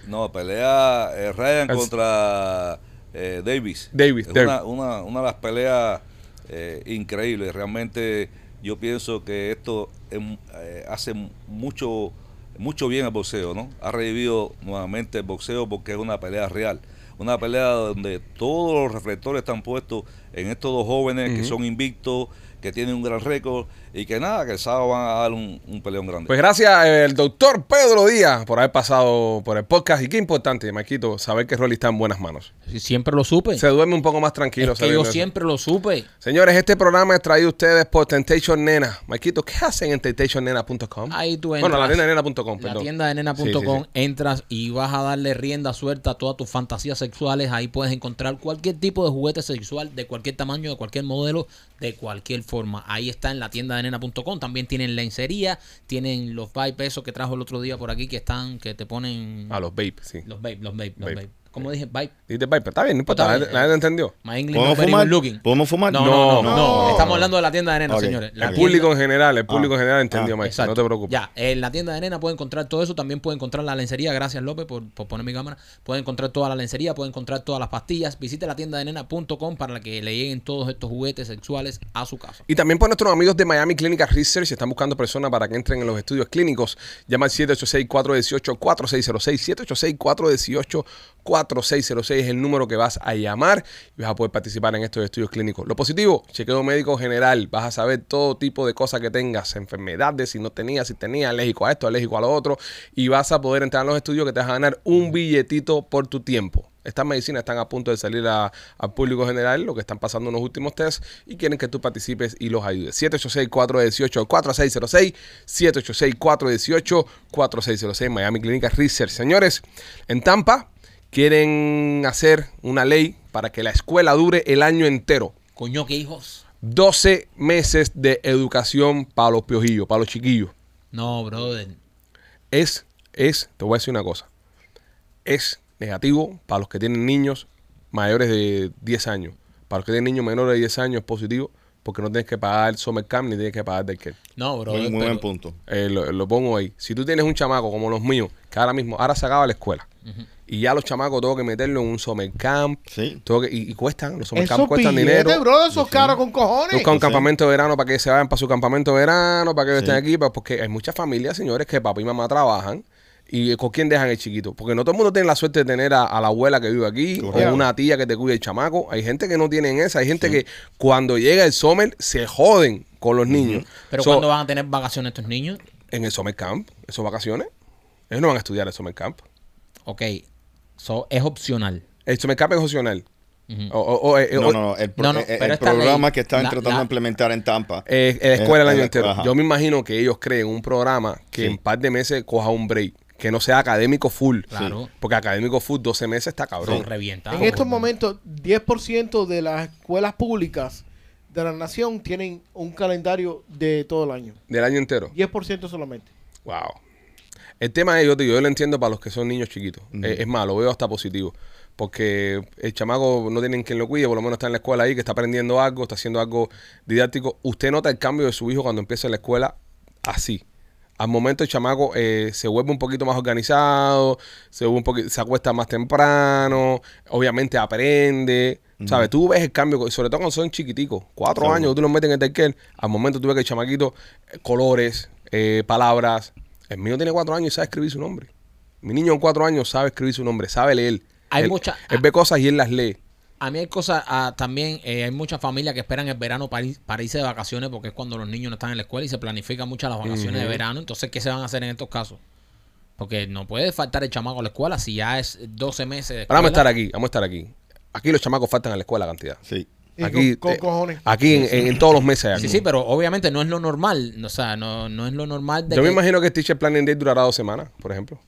No, pelea eh, Ryan contra eh, Davis. Davis, Es Davis. una, una, una de las peleas eh, increíbles. Realmente yo pienso que esto eh, hace mucho mucho bien al boxeo, ¿no? Ha revivido nuevamente el boxeo porque es una pelea real. Una pelea donde todos los reflectores están puestos en estos dos jóvenes que son invictos, que tienen un gran récord y que nada, que el sábado van a dar un, un peleón grande. Pues gracias, eh, el doctor Pedro Díaz, por haber pasado por el podcast. Y qué importante, Maquito, saber que Rolly está en buenas manos. Siempre lo supe. Se duerme un poco más tranquilo. es que yo eso. siempre lo supe. Señores, este programa es traído a ustedes por Temptation Nena. Maquito, ¿qué hacen en temptationnena.com? Ahí tú Bueno, entras. la tienda de nena.com, La tienda de nena.com, Sí, sí, sí. entras y vas a darle rienda suelta a todas tus fantasías sexuales. Ahí puedes encontrar cualquier tipo de juguete sexual, de cualquier tamaño, de cualquier modelo, de cualquier forma. Ahí está en la tienda de nena.com. También tienen lencería, tienen los vape esos que trajo el otro día por aquí que están, que te ponen A los vape, sí. los vape, los vape, los Vape. vape. ¿Cómo dije? Vape. Dice vape, está bien, no importa, Está bien, gente entendió. My English ¿Podemos not very fumar? good looking. ¿Podemos fumar? No, no, no, No, no, no. Estamos hablando de la tienda de nena, Ok, señores. La El tienda- público en general, el público Ah. en general entendió, Ah, Mike. Exacto. No te preocupes. Ya, en la tienda de nena pueden encontrar todo eso. También pueden encontrar la lencería. Gracias, López, por, por poner mi cámara. Pueden encontrar toda la lencería, pueden encontrar todas las pastillas. Visite la tienda de nena.com para que le lleguen todos estos juguetes sexuales a su casa. Y también por nuestros amigos de Miami Clinical Research, si están buscando personas para que entren en los estudios clínicos, llama al 786-418-4606, 786-418-4606 es el número que vas a llamar y vas a poder participar en estos estudios clínicos. Lo positivo, chequeo médico general, vas a saber todo tipo de cosas que tengas, enfermedades, si no tenías, si tenías, alérgico a esto, alérgico a lo otro, y vas a poder entrar en los estudios que te vas a ganar un billetito por tu tiempo. Estas medicinas están a punto de salir al público general, lo que están pasando en los últimos test, y quieren que tú participes y los ayudes. 786-418-4606, 786-418-4606, Miami Clinical Research. Señores, en Tampa quieren hacer una ley para que la escuela dure el año entero. Coño, qué hijos. 12 meses de educación para los piojillos, para los chiquillos. No, brother. Es, es, te voy a decir una cosa, es negativo para los que tienen niños mayores de 10 años. Para los que tienen niños menores de 10 años es positivo porque no tienes que pagar summer camp ni tienes que pagar daycare. No, brother. Muy, muy pero- buen punto. Eh, lo, lo pongo ahí. Si tú tienes un chamaco como los míos, que ahora mismo, ahora se acaba la escuela, y ya los chamacos tengo que meterlo en un summer camp. Sí. tengo que- y, y cuestan, los summer camp cuestan billete, dinero. bro, esos caros con cojones. Busca un Sí. campamento de verano para que se vayan para su campamento de verano, para que Sí. estén aquí, porque hay muchas familias, señores, que papá y mamá trabajan. ¿Y con quién dejan el chiquito? Porque no todo el mundo tiene la suerte de tener a, a la abuela que vive aquí Correcto. o una tía que te cuide el chamaco. Hay gente que no tienen esa. Hay gente que cuando llega el summer se joden con los niños. Pero So, ¿cuándo van a tener vacaciones estos niños? En el summer camp, esos vacaciones. Ellos no van a estudiar el summer camp. Ok, so, es opcional. El summer camp es opcional. Ujú. O- o- o- eh, No, o- no, no. El, pro- No, no, el- el programa ley, que están la- tratando la- de implementar en Tampa. Eh, en la escuela el Eh, año eh, entero. ajá. Yo me imagino que ellos creen un programa que Sí. en par de meses coja un break, que no sea académico full. Claro. Porque académico full 12 meses está cabrón. Son reventados. En estos momentos, 10% de las escuelas públicas de la nación tienen un calendario de todo el año. Del año entero. 10% solamente. Wow. El tema es, yo, te yo lo entiendo para los que son niños chiquitos. Es más, lo veo hasta positivo. Porque el chamaco no tienen quien lo cuide, por lo menos está en la escuela ahí, que está aprendiendo algo, está haciendo algo didáctico. Usted nota el cambio de su hijo cuando empieza la escuela así. Al momento el chamaco eh, se vuelve un poquito más organizado, se, vuelve un poqui- se acuesta más temprano, obviamente aprende. ¿Sabes? Tú ves el cambio, sobre todo cuando son chiquiticos, cuatro años, tú los metes en el daycare, al momento tú ves que el chamaquito, eh, colores, eh, palabras. El mío tiene cuatro años y sabe escribir su nombre. Mi niño en cuatro años sabe escribir su nombre, sabe leer. Hay él, mucha- Él ve cosas y él las lee. A mí hay cosas, ah, también eh, hay muchas familias que esperan el verano para, ir- para irse de vacaciones porque es cuando los niños no están en la escuela y se planifican muchas las vacaciones de verano. Entonces, ¿qué se van a hacer en estos casos? Porque no puede faltar el chamaco a la escuela si ya es 12 meses de Ahora vamos a estar escuela. aquí, vamos a estar aquí. Aquí los chamacos faltan a la escuela cantidad. Sí. Aquí, con, con eh, cojones. aquí en, en- en todos los meses. Sí, aquí. sí, pero obviamente no es lo normal. O sea, no, no es lo normal de Yo me imagino que el Teacher Planning Day durará dos semanas, por ejemplo.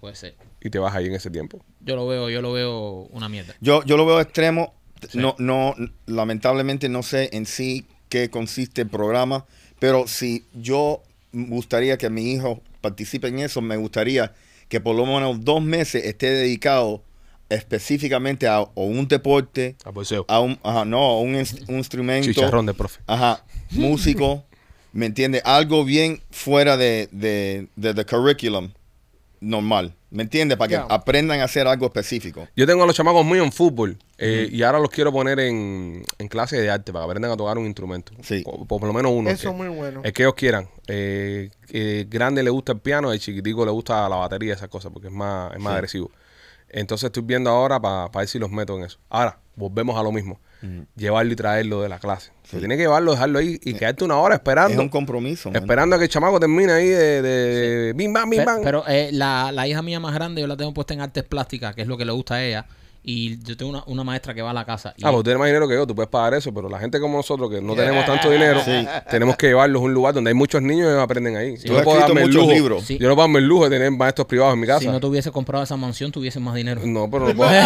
Puede ser. Y te vas ahí en ese tiempo. Yo lo veo, yo lo veo una mierda. Yo, yo lo veo extremo. No, no, lamentablemente no sé en sí qué consiste el programa, pero si yo gustaría que mi hijo participe en eso, me gustaría que por lo menos dos meses esté dedicado específicamente a, o un deporte, A un, ajá, no, a un, un instrumento, Chicharrón de profe. ajá, músico, ¿me entiende? Algo bien fuera de, de, de the curriculum normal, ¿me entiende? Para que aprendan a hacer algo específico. Yo tengo a los chamacos míos en fútbol eh, y ahora los quiero poner en, en clase de arte para que aprendan a tocar un instrumento. Sí. O- por, lo menos uno. Eso que- es muy bueno. El que ellos quieran. Eh, eh, grande le gusta el piano, el chiquitico le gusta la batería, esas cosas, porque es más, es más Sí. agresivo. Entonces estoy viendo ahora para ver si los meto en eso. Ahora, volvemos a lo mismo. Llevarlo y traerlo de la clase. Se tiene que llevarlo, dejarlo ahí y quedarte una hora Es esperando. un compromiso. man. Esperando a que el chamaco termine ahí de, de bim bam, bim bam. Pero, eh, la, la hija mía más grande yo la tengo puesta en artes plásticas, que es lo que le gusta a ella. Y yo tengo una, una maestra que va a la casa. Y Ah, pues tú tienes más dinero que yo, tú puedes pagar eso, pero la gente como nosotros que no tenemos tanto dinero, tenemos que llevarlos a un lugar donde hay muchos niños y ellos aprenden ahí. Tú Yo has no puedo escrito darme el muchos lujo. libros. Sí. Yo no puedo darme el lujo de tener maestros privados en mi casa. si no te hubiese comprado esa mansión, tuviese más dinero. No, pero no puedo. Te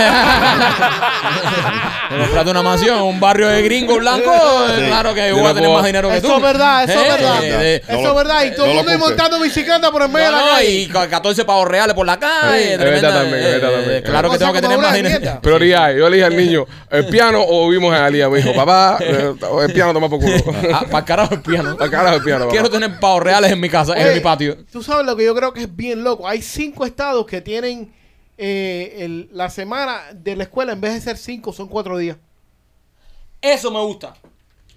compraste una mansión en un barrio de gringo blanco, eh, claro que Yo voy no a tener puedo- más dinero que tú. Eso es verdad, eso es Eh, verdad. eh, No Eso es verdad. Y todo no el lo mundo ahí montando bicicleta por el medio No, de la no, calle. y con 14 pavos reales por la calle. Sí, es tremenda, verdad también, es eh, verdad también. eh, Claro que Cosa tengo que como tener una más dinero. Nieta. Prioridad. Yo le dije al niño, ¿el piano o vimos a Alía? Me dijo, papá, eh, el piano toma por culo. Ah, para carajo el piano. Al carajo el piano, papá. Quiero tener pavos reales en mi casa, en mi patio. Tú sabes lo que yo creo que es bien loco. Hay cinco estados que tienen eh, el- la semana de la escuela, en vez de ser cinco, son cuatro días. Eso me gusta.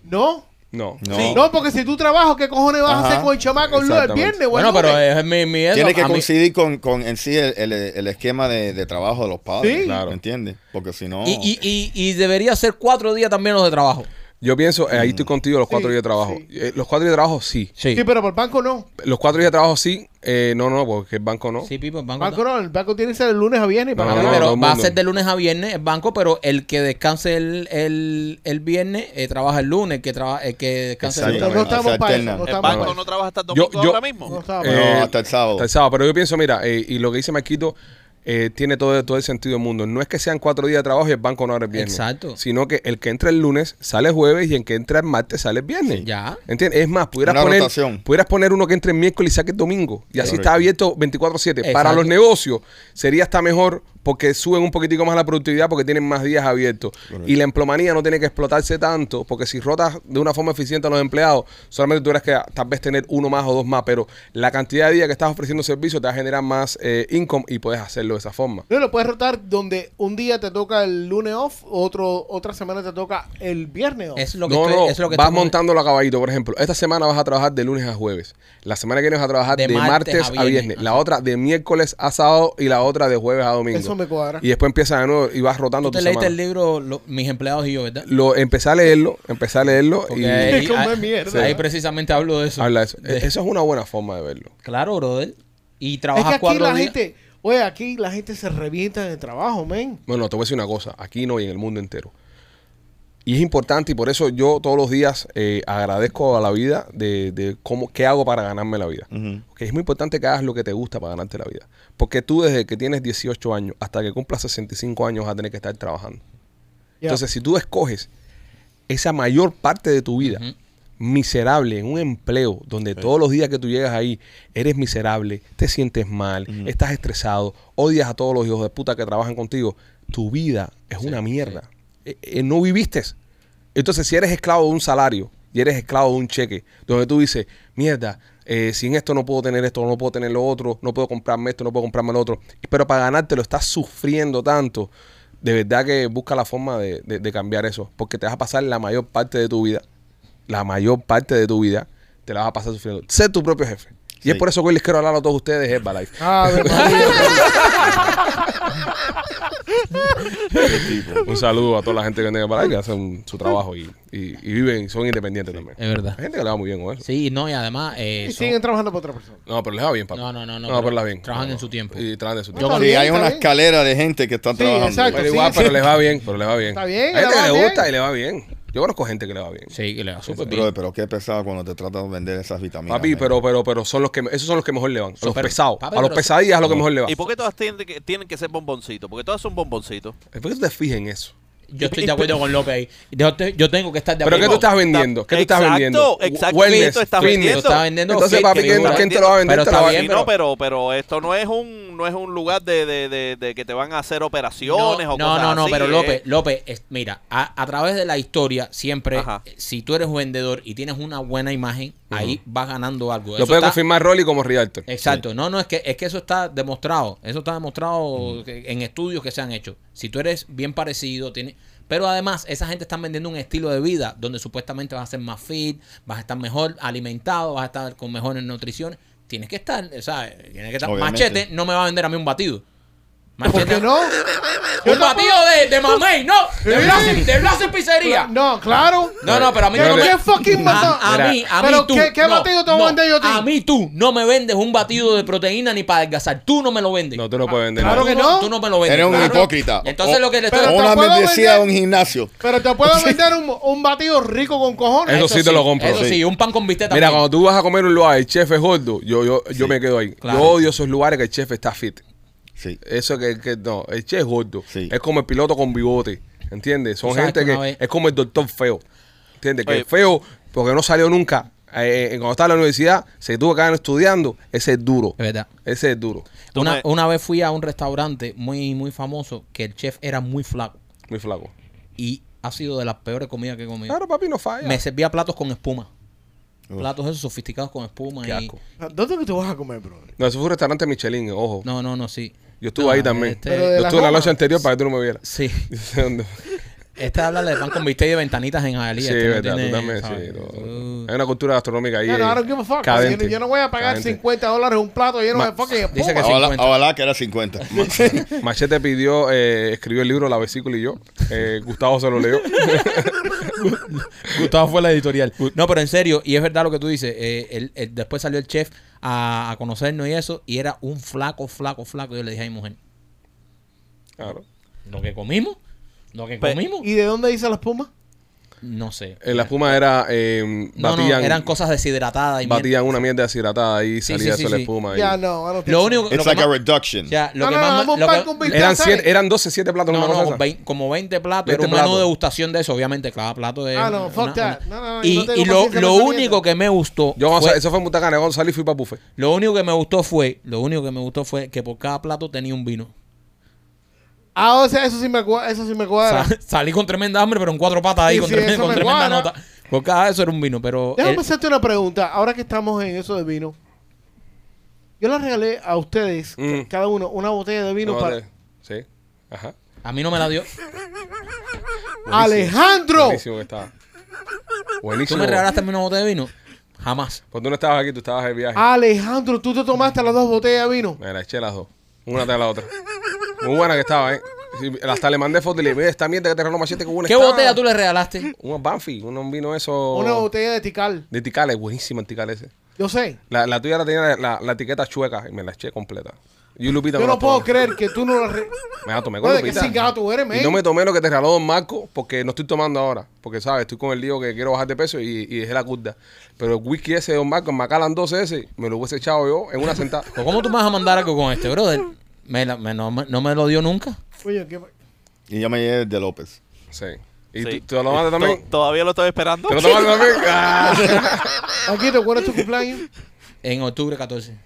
¿No? No. No. No, porque si tú trabajas, ¿qué cojones vas a hacer con el chamaco el lunes, el exactamente. viernes? o el Bueno, pero es mi, mi eso. Tiene que A mí- coincidir con, con en sí el, el- el esquema de, de trabajo de los padres. Sí. Claro. ¿Me entiendes? Porque si no. y, y, y, y debería ser cuatro días también los de trabajo. Yo pienso, eh, ahí estoy contigo, los cuatro Sí, días de trabajo. sí. Eh, los cuatro días de trabajo, sí. Sí. Sí, pero por el banco no. Los cuatro días de trabajo, sí. Eh, no, no, porque el banco no. Sí, Pipo, el banco. Banco no, el banco tiene que ser el lunes a viernes. No, para no, todo pero el va a mundo. ser de lunes a viernes el banco, pero el que descanse el, el, el viernes eh, trabaja el lunes, el que, trabaja, el que descanse el lunes. no estamos para eso. No ¿El estamos banco para no eso. trabaja hasta el Yo- domingo yo- ahora mismo? No estamos No, para eso. hasta el sábado. Hasta el sábado. Pero yo pienso, mira, eh, y lo que dice Marquito eh, tiene todo, todo el sentido del mundo. No es que sean cuatro días de trabajo y el banco no abre el viernes. Exacto. Sino que el que entra el lunes sale el jueves y el que entra el martes sale el viernes. Ya. ¿Entiendes? Es más, pudieras Una poner, rotación. pudieras poner uno que entre el miércoles y saque el domingo. Y así Correcto. está abierto 24-7. Para los negocios sería hasta mejor porque suben un poquitico más la productividad porque tienen más días abiertos. Correcto. Y la empleomanía no tiene que explotarse tanto, porque si rotas de una forma eficiente a los empleados, solamente tú eres que tal vez tener uno más o dos más, pero la cantidad de días que estás ofreciendo servicio te va a generar más eh, income y puedes hacerlo de esa forma. No, lo puedes rotar donde un día te toca el lunes off, otro, otra semana te toca el viernes off. Es lo que no, estoy- no, es lo que vas estoy- montándolo a caballito, por ejemplo. Esta semana vas a trabajar de lunes a jueves. La semana que viene vas a trabajar de, De martes, martes a a viernes. La otra de miércoles a sábado y la otra de jueves a domingo. Eso me cuadra. Y después empiezas de nuevo y vas rotando Tú tu te leíste semana. el libro lo- Mis empleados y yo, ¿verdad? Lo, empecé a leerlo, empecé a leerlo y ahí, Come ahí- mierda. ahí precisamente hablo de eso. habla de eso. De- Eso es una buena forma de verlo. Claro, brother. Y Es que trabajas aquí cuatro la días. gente, oye, aquí la gente se revienta en el trabajo, men. Bueno, te voy a decir una cosa, aquí no y en el mundo entero. Y es importante y por eso yo todos los días eh, agradezco a la vida de, de cómo, qué hago para ganarme la vida. Ok, es muy importante que hagas lo que te gusta para ganarte la vida. Porque tú desde que tienes 18 años hasta que cumplas 65 años vas a tener que estar trabajando. Entonces, si tú escoges esa mayor parte de tu vida miserable en un empleo donde todos los días que tú llegas ahí eres miserable, te sientes mal, estás estresado, odias a todos los hijos de puta que trabajan contigo, tu vida es una mierda. Eh, eh, no viviste. Entonces, si eres esclavo de un salario y eres esclavo de un cheque, donde tú dices, mierda, eh, sin esto no puedo tener esto, no puedo tener lo otro, no puedo comprarme esto, no puedo comprarme lo otro, pero para ganártelo estás sufriendo tanto, de verdad que busca la forma de, de- de cambiar eso, porque te vas a pasar la mayor parte de tu vida, la mayor parte de tu vida, te la vas a pasar sufriendo. Sé tu propio jefe. Y es por eso que hoy les quiero hablar a todos ustedes de Herbalife. Ave María. Un saludo a toda la gente que vende Herbalife, que hacen su trabajo y, y- y viven, son independientes también. Es verdad. Hay gente que le va muy bien con eso. Sí, no, y además. eh, y son- siguen trabajando para otra persona. No, pero les va bien, papá. No, no, no, no, No, pero pero les va bien. trabajan No, en su tiempo. Y trabajan en su tiempo. Sí, hay una escalera de gente que está Sí, trabajando. exacto. Pero sí, igual, sí. pero les va bien, pero les va bien. Está bien, Hay gente le que va le bien. gusta y le va bien. Yo conozco gente que le va bien. Sí, que le va súper bien. Pero qué pesado cuando te tratan de vender esas vitaminas. Papi, pero, pero, pero son los que, esos son los que mejor le van. A los Pero, pesados. papi, a los pesadillas es lo que mejor le va. ¿Y por qué todas tienen que, tienen que ser bomboncitos? Porque todas son bomboncitos. ¿Por qué tú te fijas en eso? Yo estoy de acuerdo con López ahí. Yo, te- yo tengo que estar de ¿Pero qué acuerdo. tú estás vendiendo? ¿Qué tú estás vendiendo? exacto, Wellness, esto está fitness. vendiendo. Lo está vendiendo Entonces, fit, papi, ¿quién, quién te lo va a vender? Pero Te está va- bien, Sí, no, pero, pero esto no es un no es un lugar de, de, de, de que te van a hacer operaciones no, o no, cosas no, no, así, pero. López, López, es- mira, a, a través de la historia, siempre, Ajá. eh, si tú eres un vendedor y tienes una buena imagen, ahí vas ganando algo. Lo puede confirmar Rolly como Realtor. Exacto, no, no, es que, es que eso está demostrado, eso está demostrado en estudios que se han hecho. Si tú eres bien parecido, tiene, pero además esa gente está vendiendo un estilo de vida donde supuestamente vas a ser más fit, vas a estar mejor alimentado, vas a estar con mejores nutriciones. Tienes que estar, ¿sabes? Tienes que estar. Obviamente. Machete no me va a vender a mí un batido. ¿Por Machete qué no? Un batido de, de mamey, no, de. Blas, de Blas en pizzería. No, claro. No, no, pero a mí ¿Qué, no me... qué fucking batido? A, a mí, a pero mí tú. ¿qué- qué no, batido te voy a no, vender yo a ti? A mí tú no me vendes un batido de proteína ni para adelgazar. Tú no me lo vendes. No, tú no puedes vender claro que no. Tú no me lo vendes. Eres un claro. hipócrita. Entonces O- lo que le estoy... Una puedo membresía de vender- un gimnasio. Pero te puedo vender un, un batido rico con cojones. Eso sí te lo compro. Eso sí, un pan con bistec Mira, cuando tú vas a comer un lugar, el chef es gordo, yo, yo, yo me quedo ahí. Yo odio esos lugares que el chef está fit. Sí. Eso que, que no, el chef es gordo. Sí. Es como el piloto con bigote. ¿Entiendes? Son gente que vez- es como el doctor feo. ¿Entiendes? Que Oye. el feo, porque no salió nunca. eh, eh, cuando estaba en la universidad, se tuvo que estudiando. Ese es duro. Es verdad. Ese es duro. Una, una vez fui a un restaurante muy, muy famoso que el chef era muy flaco. Muy flaco. Y ha sido de las peores comidas que he comido. Claro, papi, no falla. Me servía platos con espuma. Uf. Platos esos sofisticados con espuma. Qué y- asco. ¿Dónde que tú vas a comer, bro? No, eso fue un restaurante Michelin, ojo. No, no, no, sí. Yo estuve ahí también. este- Yo la estuve la Roma. noche anterior para que tú no me vieras. Sí. Este habla de pan con bistec y de ventanitas en Jalía. Sí, este verdad, tiene, tú también, ¿sabes? sí. no. Uh, Hay una cultura gastronómica ahí. No, no, I eh, don't give a fuck. Yo, cadente. no- yo no voy a pagar Cadente. 50 dólares un plato lleno Ma- de fucking dice que espuma. sí. Ojalá, 50. ojalá que era 50. Machete pidió, eh, escribió el libro La vesícula y yo. Eh, Gustavo se lo leyó. Gustavo fue la editorial. No, pero en serio, y es verdad lo que tú dices. eh, él- él- después salió el chef a, a conocernos y eso, y era un flaco, flaco, flaco. Yo le dije a mi mujer, Claro. lo que comimos, lo que Pe- comimos, ¿Y de dónde dice la espuma? No sé. Eh, la espuma era. Eh, No, no, batían, eran cosas deshidratadas y mierda. batían una mierda deshidratada y Sí, salía sí, eso sí, la sí. espuma. y- Ya, no, I don't think Lo so. único It's lo que like a más- reduction. o sea, lo No, que no, más lo que-. Eran, siete- eran 12, 7 platos. No, no, como 20 platos. 20 era un menú de degustación de eso, obviamente. Cada plato de. Ah, no, fuck that. No, no, no, y y lo, único mierda. que me gustó. Yo eso fue en Butacana, cuando salí fui para buffet. Lo único que me gustó fue, lo único que me gustó fue que por cada plato tenía un vino. Ah, o sea, eso sí me, cua- eso sí me cuadra. Sa- salí con tremenda hambre, pero en cuatro patas ahí, Sí, con, sí, tremenda, eso con me tremenda cuadra. nota. Porque ah, eso era un vino, pero... Déjame él- hacerte una pregunta. Ahora que estamos en eso de vino. Yo le regalé a ustedes, Mm. cada uno, una botella de vino No, para... de- Sí. Ajá. a mí no me la dio. ¡Alejandro! Buenísimo que estaba. ¿Tú Buenísimo. me regalaste a mí una botella de vino? Jamás. Cuando tú no estabas aquí, tú estabas de viaje. Alejandro, tú te tomaste las dos botellas de vino. Me la eché las dos. Una tras la otra. Muy buena que estaba, ¿eh? Sí, hasta le mandé foto y le dije, "Mira, esta mierda que te regaló Machete, que buena ¿Qué está". botella tú le regalaste? Un Banfi, un, vino eso. Una botella de Tical. De Tikal, es buenísima el Tikal ese. Yo sé. La, la tuya la tenía la, la- la etiqueta chueca y me la eché completa. Yo Lupita Yo no puedo tomé. creer que tú no la... re- Me la tomé con qué Lupita. cingado tú eres, Y no me tomé lo que te regaló Don Marco porque no estoy tomando ahora. Porque, ¿sabes? Estoy con el lío que quiero bajar de peso y, y dejé la curda. Pero el whisky ese de Don Marco, el Macallan 12 ese, me lo hubiese echado yo en una sentada. ¿O ¿Cómo tú me vas a mandar algo con este, brother? Me la- me- no, me- no me lo dio nunca. Oye, ¿qué... Y yo me llevé de López. Sí. ¿Y Sí. tú, tú lo tomaste también? To- Todavía lo estoy esperando. ¿Te lo tomaste también? Ah. Aquí te acuerdas tu cumpleaños. En octubre 14.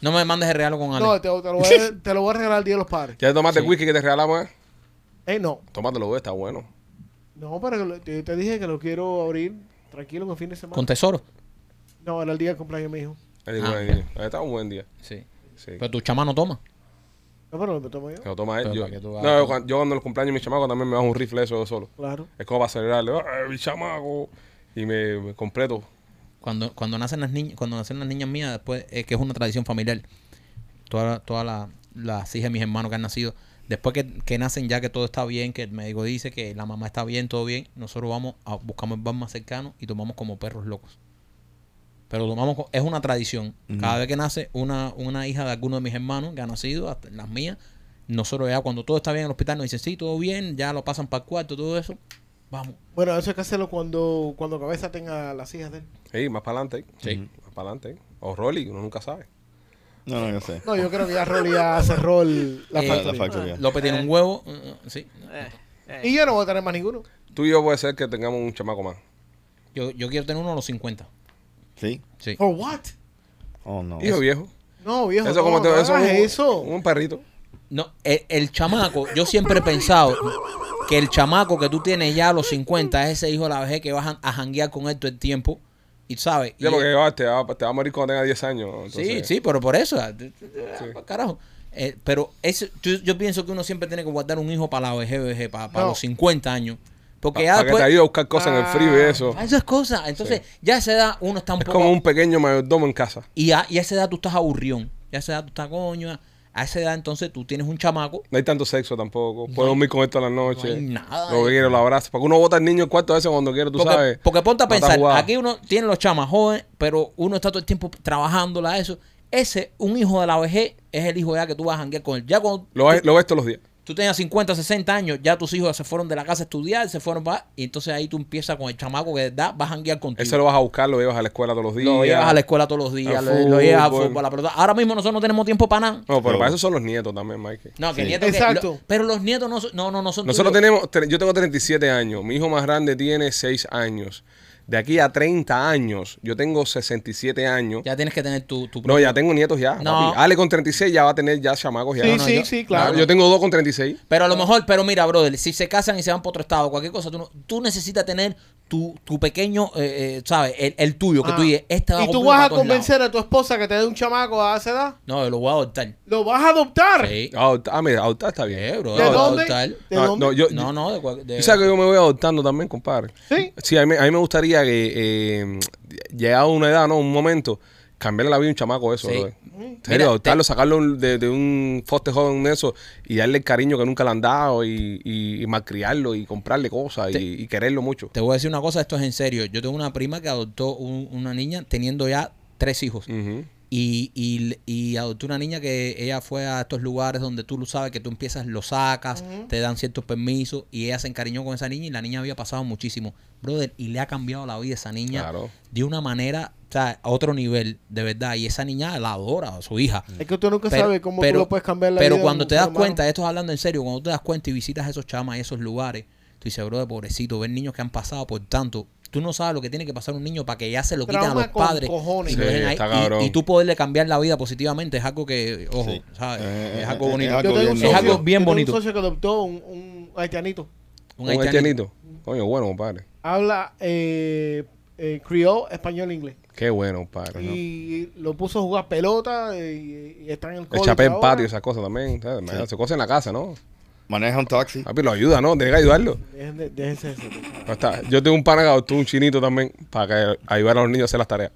No me mandes el regalo con Ale. No, te, te lo voy a, te lo voy a regalar el día de los padres. ¿Ya tomaste el whisky que te regalamos? eh? Eh, no. Tómatelo, güey, está bueno. No, pero que lo- te, te dije que lo quiero abrir tranquilo en el fin de semana. Con tesoro. No, era el día del cumpleaños mi hijo. Ahí digo, Ah, ahí está un buen día. Sí. Sí. Pero tu chama no toma. No, pero lo tomo yo. Lo toma él. Yo, no, cuando, yo cuando los cumpleaños de mi chamaco también me bajo un rifle eso yo solo. Claro. Es como para acelerarle. ¡Ay, mi chamaco! Y me, me completo. Cuando, cuando nacen las niñas, cuando nacen las niñas mías, después, eh, que es una tradición familiar, todas todas la- las hijas de mis hermanos que han nacido, después que, que nacen ya que todo está bien, que el médico dice que la mamá está bien, todo bien, nosotros vamos a buscamos el bar más cercano y tomamos como perros locos. Pero tomamos, es una tradición. Cada vez que nace una, una hija de alguno de mis hermanos que ha nacido, hasta las mías, nosotros ya cuando todo está bien en el hospital nos dicen, sí, todo bien, ya lo pasan para el cuarto, todo eso, vamos. Bueno, eso hay que hacerlo cuando, cuando Cabeza tenga las hijas de él. Sí, más para adelante. Sí. Más para adelante. O Rolly, uno nunca sabe. No, no, yo sé. No, yo creo que ya Rolly ya cerró el- la Eh, factoría. La factoría. López tiene un huevo, eh, sí. Eh, eh. Y yo no voy a tener más ninguno. Tú y yo puede ser que tengamos un chamaco más. Yo, yo quiero tener uno a los 50. ¿Sí? Sí. ¿For what? Oh, no. Hijo viejo. No, viejo, Eso no, como te, no eso, un, eso. un perrito. No, el, el chamaco, yo siempre he pensado que el chamaco que tú tienes ya a los 50 es ese hijo de la vejez que vas a, janguear con él todo el tiempo. Y sabes. Ya, Y- porque ah, te, va, te va a morir cuando tenga 10 años. sí, entonces- sí, pero por eso. ah, ah, Carajo. Eh, pero eso, yo, yo pienso que uno siempre tiene que guardar un hijo para la vejez, vejez, para, para No. los 50 años. Porque Pa- ya para que te ayude a buscar cosas en el frío y Ah, eso. a esas cosas. Entonces, ya a esa edad uno está un Es poco. como un pequeño mayordomo en casa. Y a, y a esa edad tú estás aburrión. Y a esa edad tú estás coño. A esa edad entonces tú tienes un chamaco. No hay tanto sexo tampoco. Puedo dormir con esto a la noche. No hay nada. Lo que quiero, lo abrazo. Porque uno bota al niño en cuarto a veces cuando quiere, tú porque, sabes. porque ponte a pensar, aquí uno tiene los chamas jóvenes, pero uno está todo el tiempo trabajándola eso. Ese, un hijo de la vejez, es el hijo ya que tú vas a janguear con él. Ya cuando Lo, ves- lo ves todos los días. Tú tenías 50, 60 años, ya tus hijos se fueron de la casa a estudiar, se fueron para... Y entonces ahí tú empiezas con el chamaco que de verdad vas a janguear contigo. Ese lo vas a buscar, lo llevas a la escuela todos los días. lo llevas a la escuela todos los días, al lo, lo llevas a fútbol. a la pelota. Ahora mismo nosotros no tenemos tiempo para nada. No, pero para eso son los nietos también, Mike. No, que Sí. nietos que- Exacto. lo- pero los nietos no son... No, no, no son Nosotros tuyos. tenemos, tre- yo tengo 37 años, mi hijo más grande tiene 6 años. De aquí a 30 años, yo tengo 67 años. Ya tienes que tener tu... tu No, ya tengo nietos ya. No. papi. Ale con 36 ya va a tener ya chamacos ya. Sí, no, sí, yo- sí, claro. Yo tengo dos con 36. Pero a lo mejor, pero mira, brother, si se casan y se van para otro estado, cualquier cosa, tú, no- tú necesitas tener tu, tu pequeño, eh, eh, ¿sabes? El, el tuyo, que Ah. tú dices, este va y tú vas a convencer a tu esposa que te dé un chamaco a esa edad. No, yo lo voy a adoptar. ¿Lo vas a adoptar? Sí. Adoptar- Ah, mira, adoptar está bien. Eh, bro, ¿De lo voy a dónde? adoptar. ¿De No, dónde? no, yo, No, no, de, cual- de- ¿Tú sabes que yo me voy adoptando también, compadre? Sí. Sí, a mí, a mí me gustaría que, eh, llegado a una edad, ¿no? Un momento, cambiarle la vida a un chamaco eso, Sí. brother. En Mira, serio, adoptarlo, te- sacarlo de, de un foste joven de eso y darle el cariño que nunca le han dado y, y, y malcriarlo y comprarle cosas Te- y, y quererlo mucho. Te voy a decir una cosa, esto es en serio. Yo tengo una prima que adoptó un- una niña teniendo ya tres hijos. Ujú. Y, y, y adoptó una niña que ella fue a estos lugares donde tú lo sabes, que tú empiezas, lo sacas, te dan ciertos permisos y ella se encariñó con esa niña y la niña había pasado muchísimo. Brother, y le ha cambiado la vida a esa niña Claro. de una manera, o sea, a otro nivel, de verdad. Y esa niña la adora, a su hija. Es que tú nunca Pero- sabes cómo pero- tú lo puedes cambiar la Pero vida de cuando te das cuenta, esto es hablando en serio, cuando te das cuenta y visitas esos chamas y esos lugares, tú dices, bro, pobrecito, ver niños que han pasado por tanto tú no sabes lo que tiene que pasar un niño para que ya se lo quiten a los padres. cojones. y, Sí, dejen ahí. está Y- cabrón. y, tú poderle cambiar la vida positivamente es algo que, ojo, Sí. ¿sabes? Eh, es eh, algo eh, bonito. es algo bien Es algo bien yo tengo bonito. un socio que adoptó un, un haitianito. Un Un haitianito. haitianito. Coño, bueno, compadre. Habla eh, eh, criol, español, inglés. Qué bueno, compadre. ¿no? Y lo puso a jugar pelota y, y está en el El chapé en patio, esas cosas también. ¿sabes? Sí. Se cose en la casa, ¿no? Maneja un taxi. Papi, lo ayuda, ¿no? Tiene que ayudarlo. Dejen de- Déjense eso. por favor. No está. Yo tengo un pana que adoptó un chinito también para que ayudar a los niños a hacer las tareas.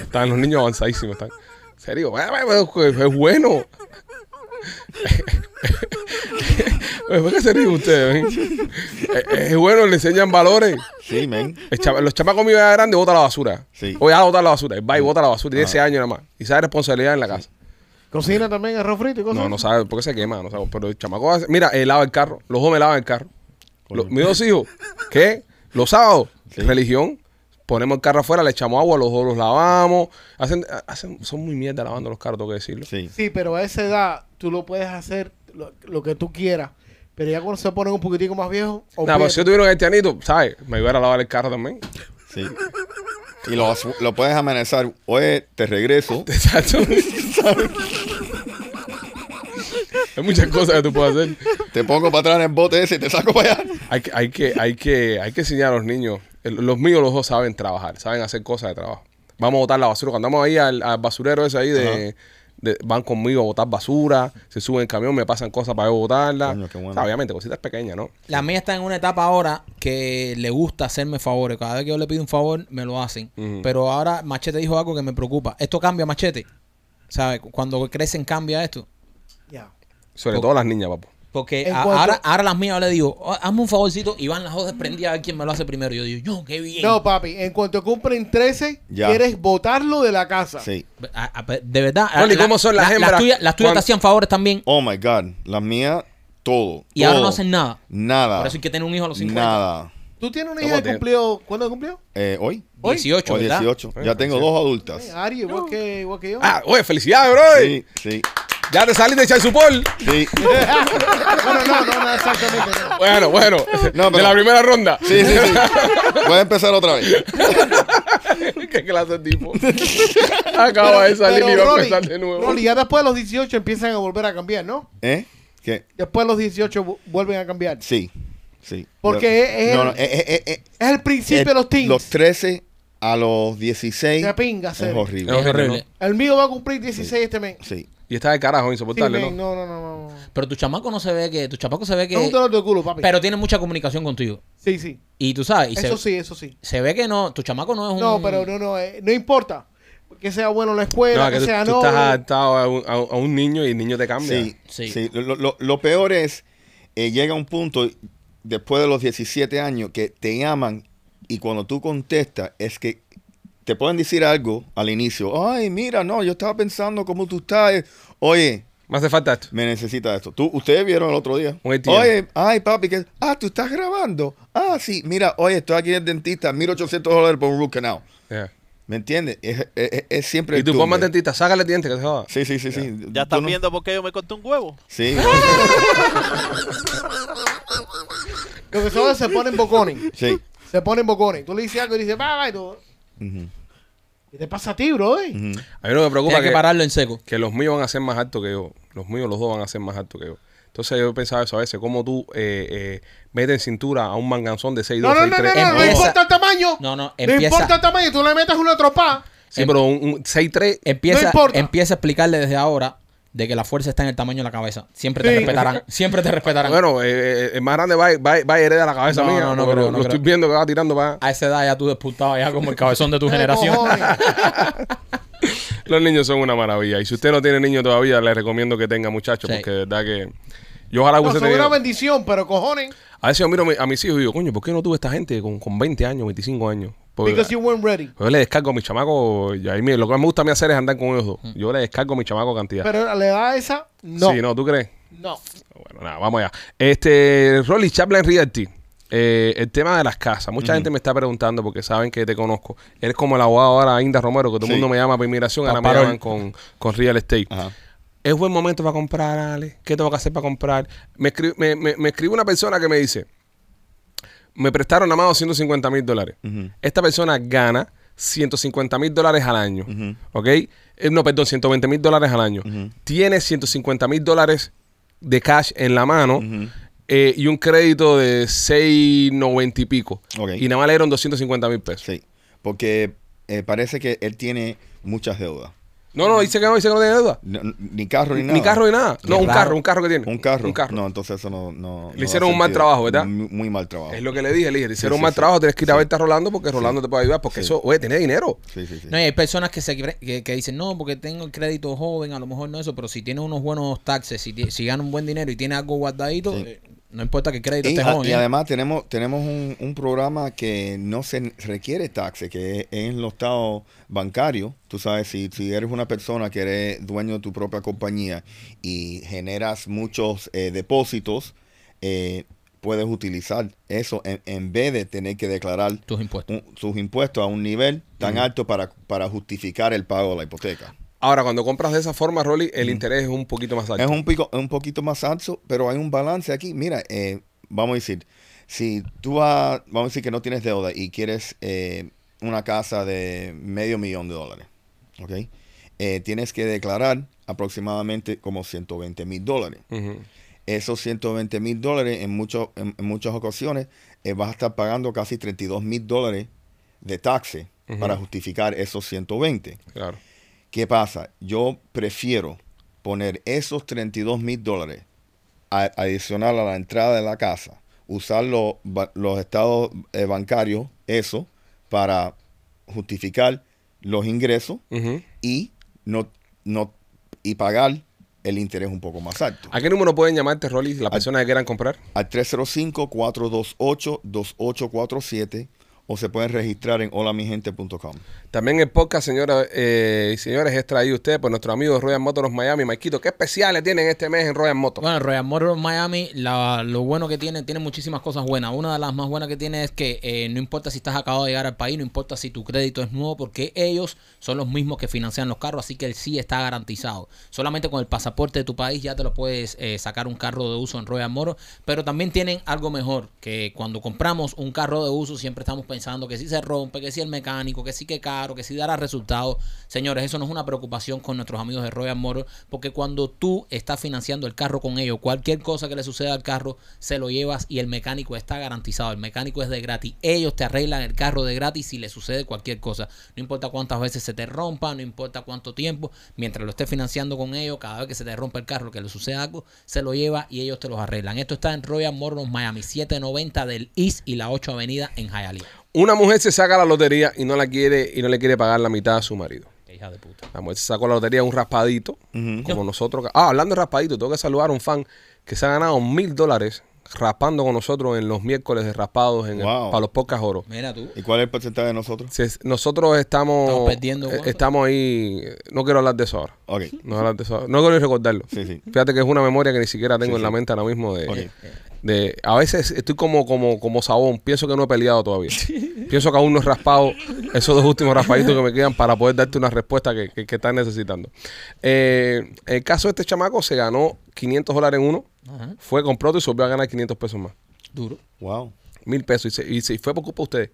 Están los niños avanzadísimos. Están. En serio, "Bueno, bueno, es bueno. ¿Por qué se ríen ustedes? Es, es bueno, le enseñan valores. Sí, men. El chama- los chamacos míos ya grandes botan la basura. Sí. O ya bota la basura. Él va y bota la basura. Tiene ese año nada más. Y sabe responsabilidad en la casa. Cocina también arroz frito y cosas. No, no sabe por qué se quema. No sabe. Pero el chamaco hace- Mira, él lava el carro. Los jóvenes lavan el carro. Mis dos hijos. ¿Qué? Los sábados. Sí. Religión. Ponemos el carro afuera, le echamos agua, los dos los lavamos. Hacen, hacen, son muy mierda lavando los carros, tengo que decirlo. Sí. Sí, pero a esa edad tú lo puedes hacer lo, lo que tú quieras. Pero ya cuando se ponen un poquitico más viejos, Nada, pero si yo tuviera un haitianito, ¿sabes? Me iba a lavar el carro también. Sí. Y lo, lo puedes amenazar. Oye, te regreso. Exacto. Hay muchas cosas que tú puedes hacer. Te pongo para atrás en el bote ese y te saco para allá. Hay que, hay que, hay que, hay que enseñar a los niños. Los míos, los dos saben trabajar, saben hacer cosas de trabajo. Vamos a botar la basura. Cuando vamos ahí al, al basurero ese ahí de, de- van conmigo a botar basura, se suben el camión, me pasan cosas para yo botarla. Coño, qué bueno. O sea, obviamente, cositas pequeñas, ¿no? La mía está en una etapa ahora que le gusta hacerme favores. Cada vez que yo le pido un favor, me lo hacen. Pero ahora Machete dijo algo que me preocupa. Esto cambia, Machete. ¿Sabes? Cuando crecen, cambia esto. Ya. Sobre todo las niñas, papu. Porque En a- cuanto- ahora, ahora las mías yo le digo, "Oh, hazme un favorcito y van las dos desprendidas a ver quién me lo hace primero. Yo digo, yo, qué bien. No, papi, en cuanto cumplen 13, Ya. quieres botarlo de la casa. Sí. A- a- de verdad. Bueno, ¿y la- cómo son las la- hembras tuyas, las tuyas te hacían favores también Oh my God. Las mías, todo. y ahora no hacen nada. Nada. Por eso hay que tener un hijo a los 50. Nada. ¿Tú tienes una ¿Cómo hija que cumplió? ¿Cuándo cumplió? Eh, ¿Hoy? Hoy. 18, Hoy ¿verdad? 18. Eh, Ya tengo sí. dos adultas. Ay, Ari, igual que, igual que yo. Ah, oye, felicidades, bro. Sí, sí, Ya te saliste de echar su pol. sí. bueno, no, no, no, exactamente. no. Bueno, bueno. No, de la primera ronda. Sí, sí, sí. Voy a empezar otra vez. ¿Qué clase de tipo? Acaba de salir y va a empezar de nuevo. Rolly, ya después de los 18 empiezan a volver a cambiar, ¿no? ¿Eh? ¿Qué? Después de los 18 vu- vuelven a cambiar. Sí, sí. Porque es- es no, eh, eh, eh, Es el principio de los teens. Los 13 a los 16 De pinga, es horrible. Es Es horrible. El mío va a cumplir 16 este mes. Sí. Y está de carajo, insoportable, ¿no? no, no, no, no. Pero tu chamaco no se ve que. Tu chamaco se ve que. Es un dolor de culo, papi. pero tiene mucha comunicación contigo. sí, sí. Y tú sabes. Y Eso se, sí, eso sí. se ve que no. Tu chamaco no es un. No, pero no, no, eh, no importa. Que sea bueno en la escuela, No, que, que tú, sea tú no. estás adaptado a un, a un- a un niño y el niño te cambia. Sí, Sí. sí. Lo, lo- lo peor es, eh, llega un punto después de los 17 años que te llaman y cuando tú contestas es que te pueden decir algo al inicio. Ay, mira, no, yo estaba pensando cómo tú estás. Oye, Me hace falta esto. me necesita esto. Tú, ustedes vieron el otro día. Oye, ay, papi, que, ah, tú estás grabando. Ah, sí, mira, oye, estoy aquí en el dentista, 1800 dólares por un root canal. Yeah. ¿Me entiendes? Es, es- es siempre Y el tú ponme dentista, sácale dientes que se joda. Sí, sí, sí, sí. ¿Ya estás no- viendo por qué yo me corté un huevo? Sí, Lo que se ponen bocones. sí. Se ponen bocones. Tú le dices algo y dices, va, va, y tú. Ujú, ¿Qué te pasa a ti, bro? eh? ujú. A mí no me preocupa Tienes que que, pararlo en seco. que los míos van a ser más altos que yo. Los míos, los dos van a ser más altos que yo. Entonces yo he pensado eso a veces, cómo tú eh, eh, metes en cintura a un manganzón de 6'2", No, no, no, no, 6'3". no, no Empieza- importa el tamaño. No, no, No empieza- importa el tamaño. Tú le metes una tropa. Sí, pero un, un 6'3", Empieza, No importa. empieza a explicarle desde ahora de que la fuerza está en el tamaño de la cabeza. Siempre te Sí. respetarán. Siempre te respetarán. bueno, eh, eh, el más grande va, va, va a heredar la cabeza No, mía. no, no creo, lo, no lo creo. estoy viendo que va tirando para a esa edad ya tú despultabas ya como el cabezón de tu generación. Los niños son una maravilla. Y si usted no tiene niños todavía, le recomiendo que tenga muchachos, Sí. porque de verdad que... Yo ojalá No, hubiese son una bendición, pero cojones. A veces yo miro a mi- a mis hijos y digo, coño, ¿por qué no tuve esta gente con, con 20 años, 25 años? Porque- Because you weren't ready. Yo le descargo a mi chamaco, y ahí lo que más me gusta a mí hacer es andar con ellos dos. Yo le descargo a mi chamaco cantidad. Pero a la edad esa, no. Sí, no, ¿tú crees? No. Bueno, nada, vamos allá. Este, Rolly Chaplin Realty. eh, el tema de las casas. Mucha gente me está preguntando porque saben que te conozco. Eres como el abogado ahora, Inda Romero, que todo el Sí. mundo me llama por inmigración, ahora me llaman con, con Real Estate. Ajá. ¿Es buen momento para comprar, Ale? ¿Qué tengo que hacer para comprar? Me, escri- me, me- me escribe una persona que me dice, me prestaron nada más 250 mil dólares. Esta persona gana 150 mil dólares al año. ¿Ok? Eh, no, perdón, 120 mil dólares al año. Ujú. Tiene 150 mil dólares de cash en la mano eh, y un crédito de 690 y pico. Y nada más le dieron 250 mil pesos. Sí, porque eh, parece que él tiene muchas deudas. No, no, dice que no, dice que no tiene deuda. No- ni carro ni nada. Ni carro ni nada. No, un carro, un carro que tiene. Un carro. Un carro. No, entonces eso no. no Le no hicieron un mal trabajo, ¿verdad? Muy, muy mal trabajo. Es lo que le dije, le dije, le hicieron sí, un mal sí. trabajo, tienes que ir a verte a Rolando porque Rolando te puede ayudar, porque Sí. eso, oye, tiene dinero. Sí, sí, sí. No, y hay personas que, se, que, que dicen, no, porque tengo el crédito joven, a lo mejor no eso, pero si tiene unos buenos taxes, si, si gana un buen dinero y tiene algo guardadito, Sí. eh, no importa que el crédito Y, esté a- joven. y además tenemos, tenemos un, un programa que no se requiere taxe, que es en los estados bancarios. Tú sabes, si, si eres una persona que eres dueño de tu propia compañía y generas muchos eh, depósitos, eh, puedes utilizar eso en, en vez de tener que declarar tus impuestos. un- sus impuestos a un nivel tan alto para, para justificar el pago de la hipoteca. Ahora, cuando compras de esa forma, Rolly, el interés es un poquito más alto. Es un, pico, un poquito más alto, pero hay un balance aquí. Mira, eh, vamos a decir, si tú vas, vamos a decir que no tienes deuda y quieres eh, una casa de medio millón de dólares, ¿ok? Eh, tienes que declarar aproximadamente como 120 mil dólares. Ujú. Esos 120 mil dólares en, mucho- en, en muchas ocasiones vas a estar pagando casi 32 mil dólares de taxe Ujú. para justificar esos 120. Claro. ¿Qué pasa? Yo prefiero poner esos 32 mil dólares adicional a la entrada de la casa, usar lo- los estados eh, bancarios, eso, para justificar los ingresos y no, no y pagar el interés un poco más alto. ¿A qué número pueden llamarte, Rolly, las personas que quieran comprar? Al 305-428-2847 o se pueden registrar en holamigente.com. También el podcast, señoras eh, y señores, es traído usted por nuestro amigo de Royal Motors Miami. Maikito, ¿qué especiales tienen este mes en Royal Motors? Bueno, Royal Motors Miami, la- lo bueno que tiene, tiene muchísimas cosas buenas. Una de las más buenas que tiene es que eh, no importa si estás acabado de llegar al país, no importa si tu crédito es nuevo, porque ellos son los mismos que financian los carros, así que el sí está garantizado. Solamente con el pasaporte de tu país ya te lo puedes eh, sacar un carro de uso en Royal Motors, pero también tienen algo mejor, que cuando compramos un carro de uso siempre estamos pensando que si se rompe, que si el mecánico, que si que que si dará resultados. Señores, eso no es una preocupación con nuestros amigos de Royal Motors, porque cuando tú estás financiando el carro con ellos, cualquier cosa que le suceda al carro, se lo llevas y el mecánico está garantizado. El mecánico es de gratis. Ellos te arreglan el carro de gratis si le sucede cualquier cosa. No importa cuántas veces se te rompa, no importa cuánto tiempo, mientras lo estés financiando con ellos, cada vez que se te rompa el carro, que le suceda algo, se lo lleva y ellos te los arreglan. Esto está en Royal Motors Miami, 790 del East y la 8 Avenida en Hialeah. Una mujer se saca la lotería y no la quiere y no le quiere pagar la mitad a su marido. Hija de puta. La mujer se sacó la lotería un raspadito, como nosotros. Ah, hablando de raspadito, tengo que saludar a un fan que se ha ganado mil dólares raspando con nosotros en los miércoles de raspados en el- para los podcast oro. Mira tú. ¿Y cuál es el porcentaje de nosotros? Si es- nosotros estamos, Estamos perdiendo, eh, estamos ahí. No quiero hablar de eso ahora. Ok. No, hablar de eso ahora. no quiero recordarlo. Sí, sí. Fíjate que es una memoria que ni siquiera tengo Sí, en la mente ahora mismo de, Ok. De- a veces estoy como como como sabón pienso que no he peleado todavía pienso que aún no he raspado esos dos últimos raspaditos que me quedan para poder darte una respuesta que, que, que estás necesitando Eh, el caso de este chamaco se ganó 500 dólares en uno Ajá. fue compró otro y se volvió a ganar 500 pesos más Duro. Wow. mil pesos y, se, y se- fue por culpa de ustedes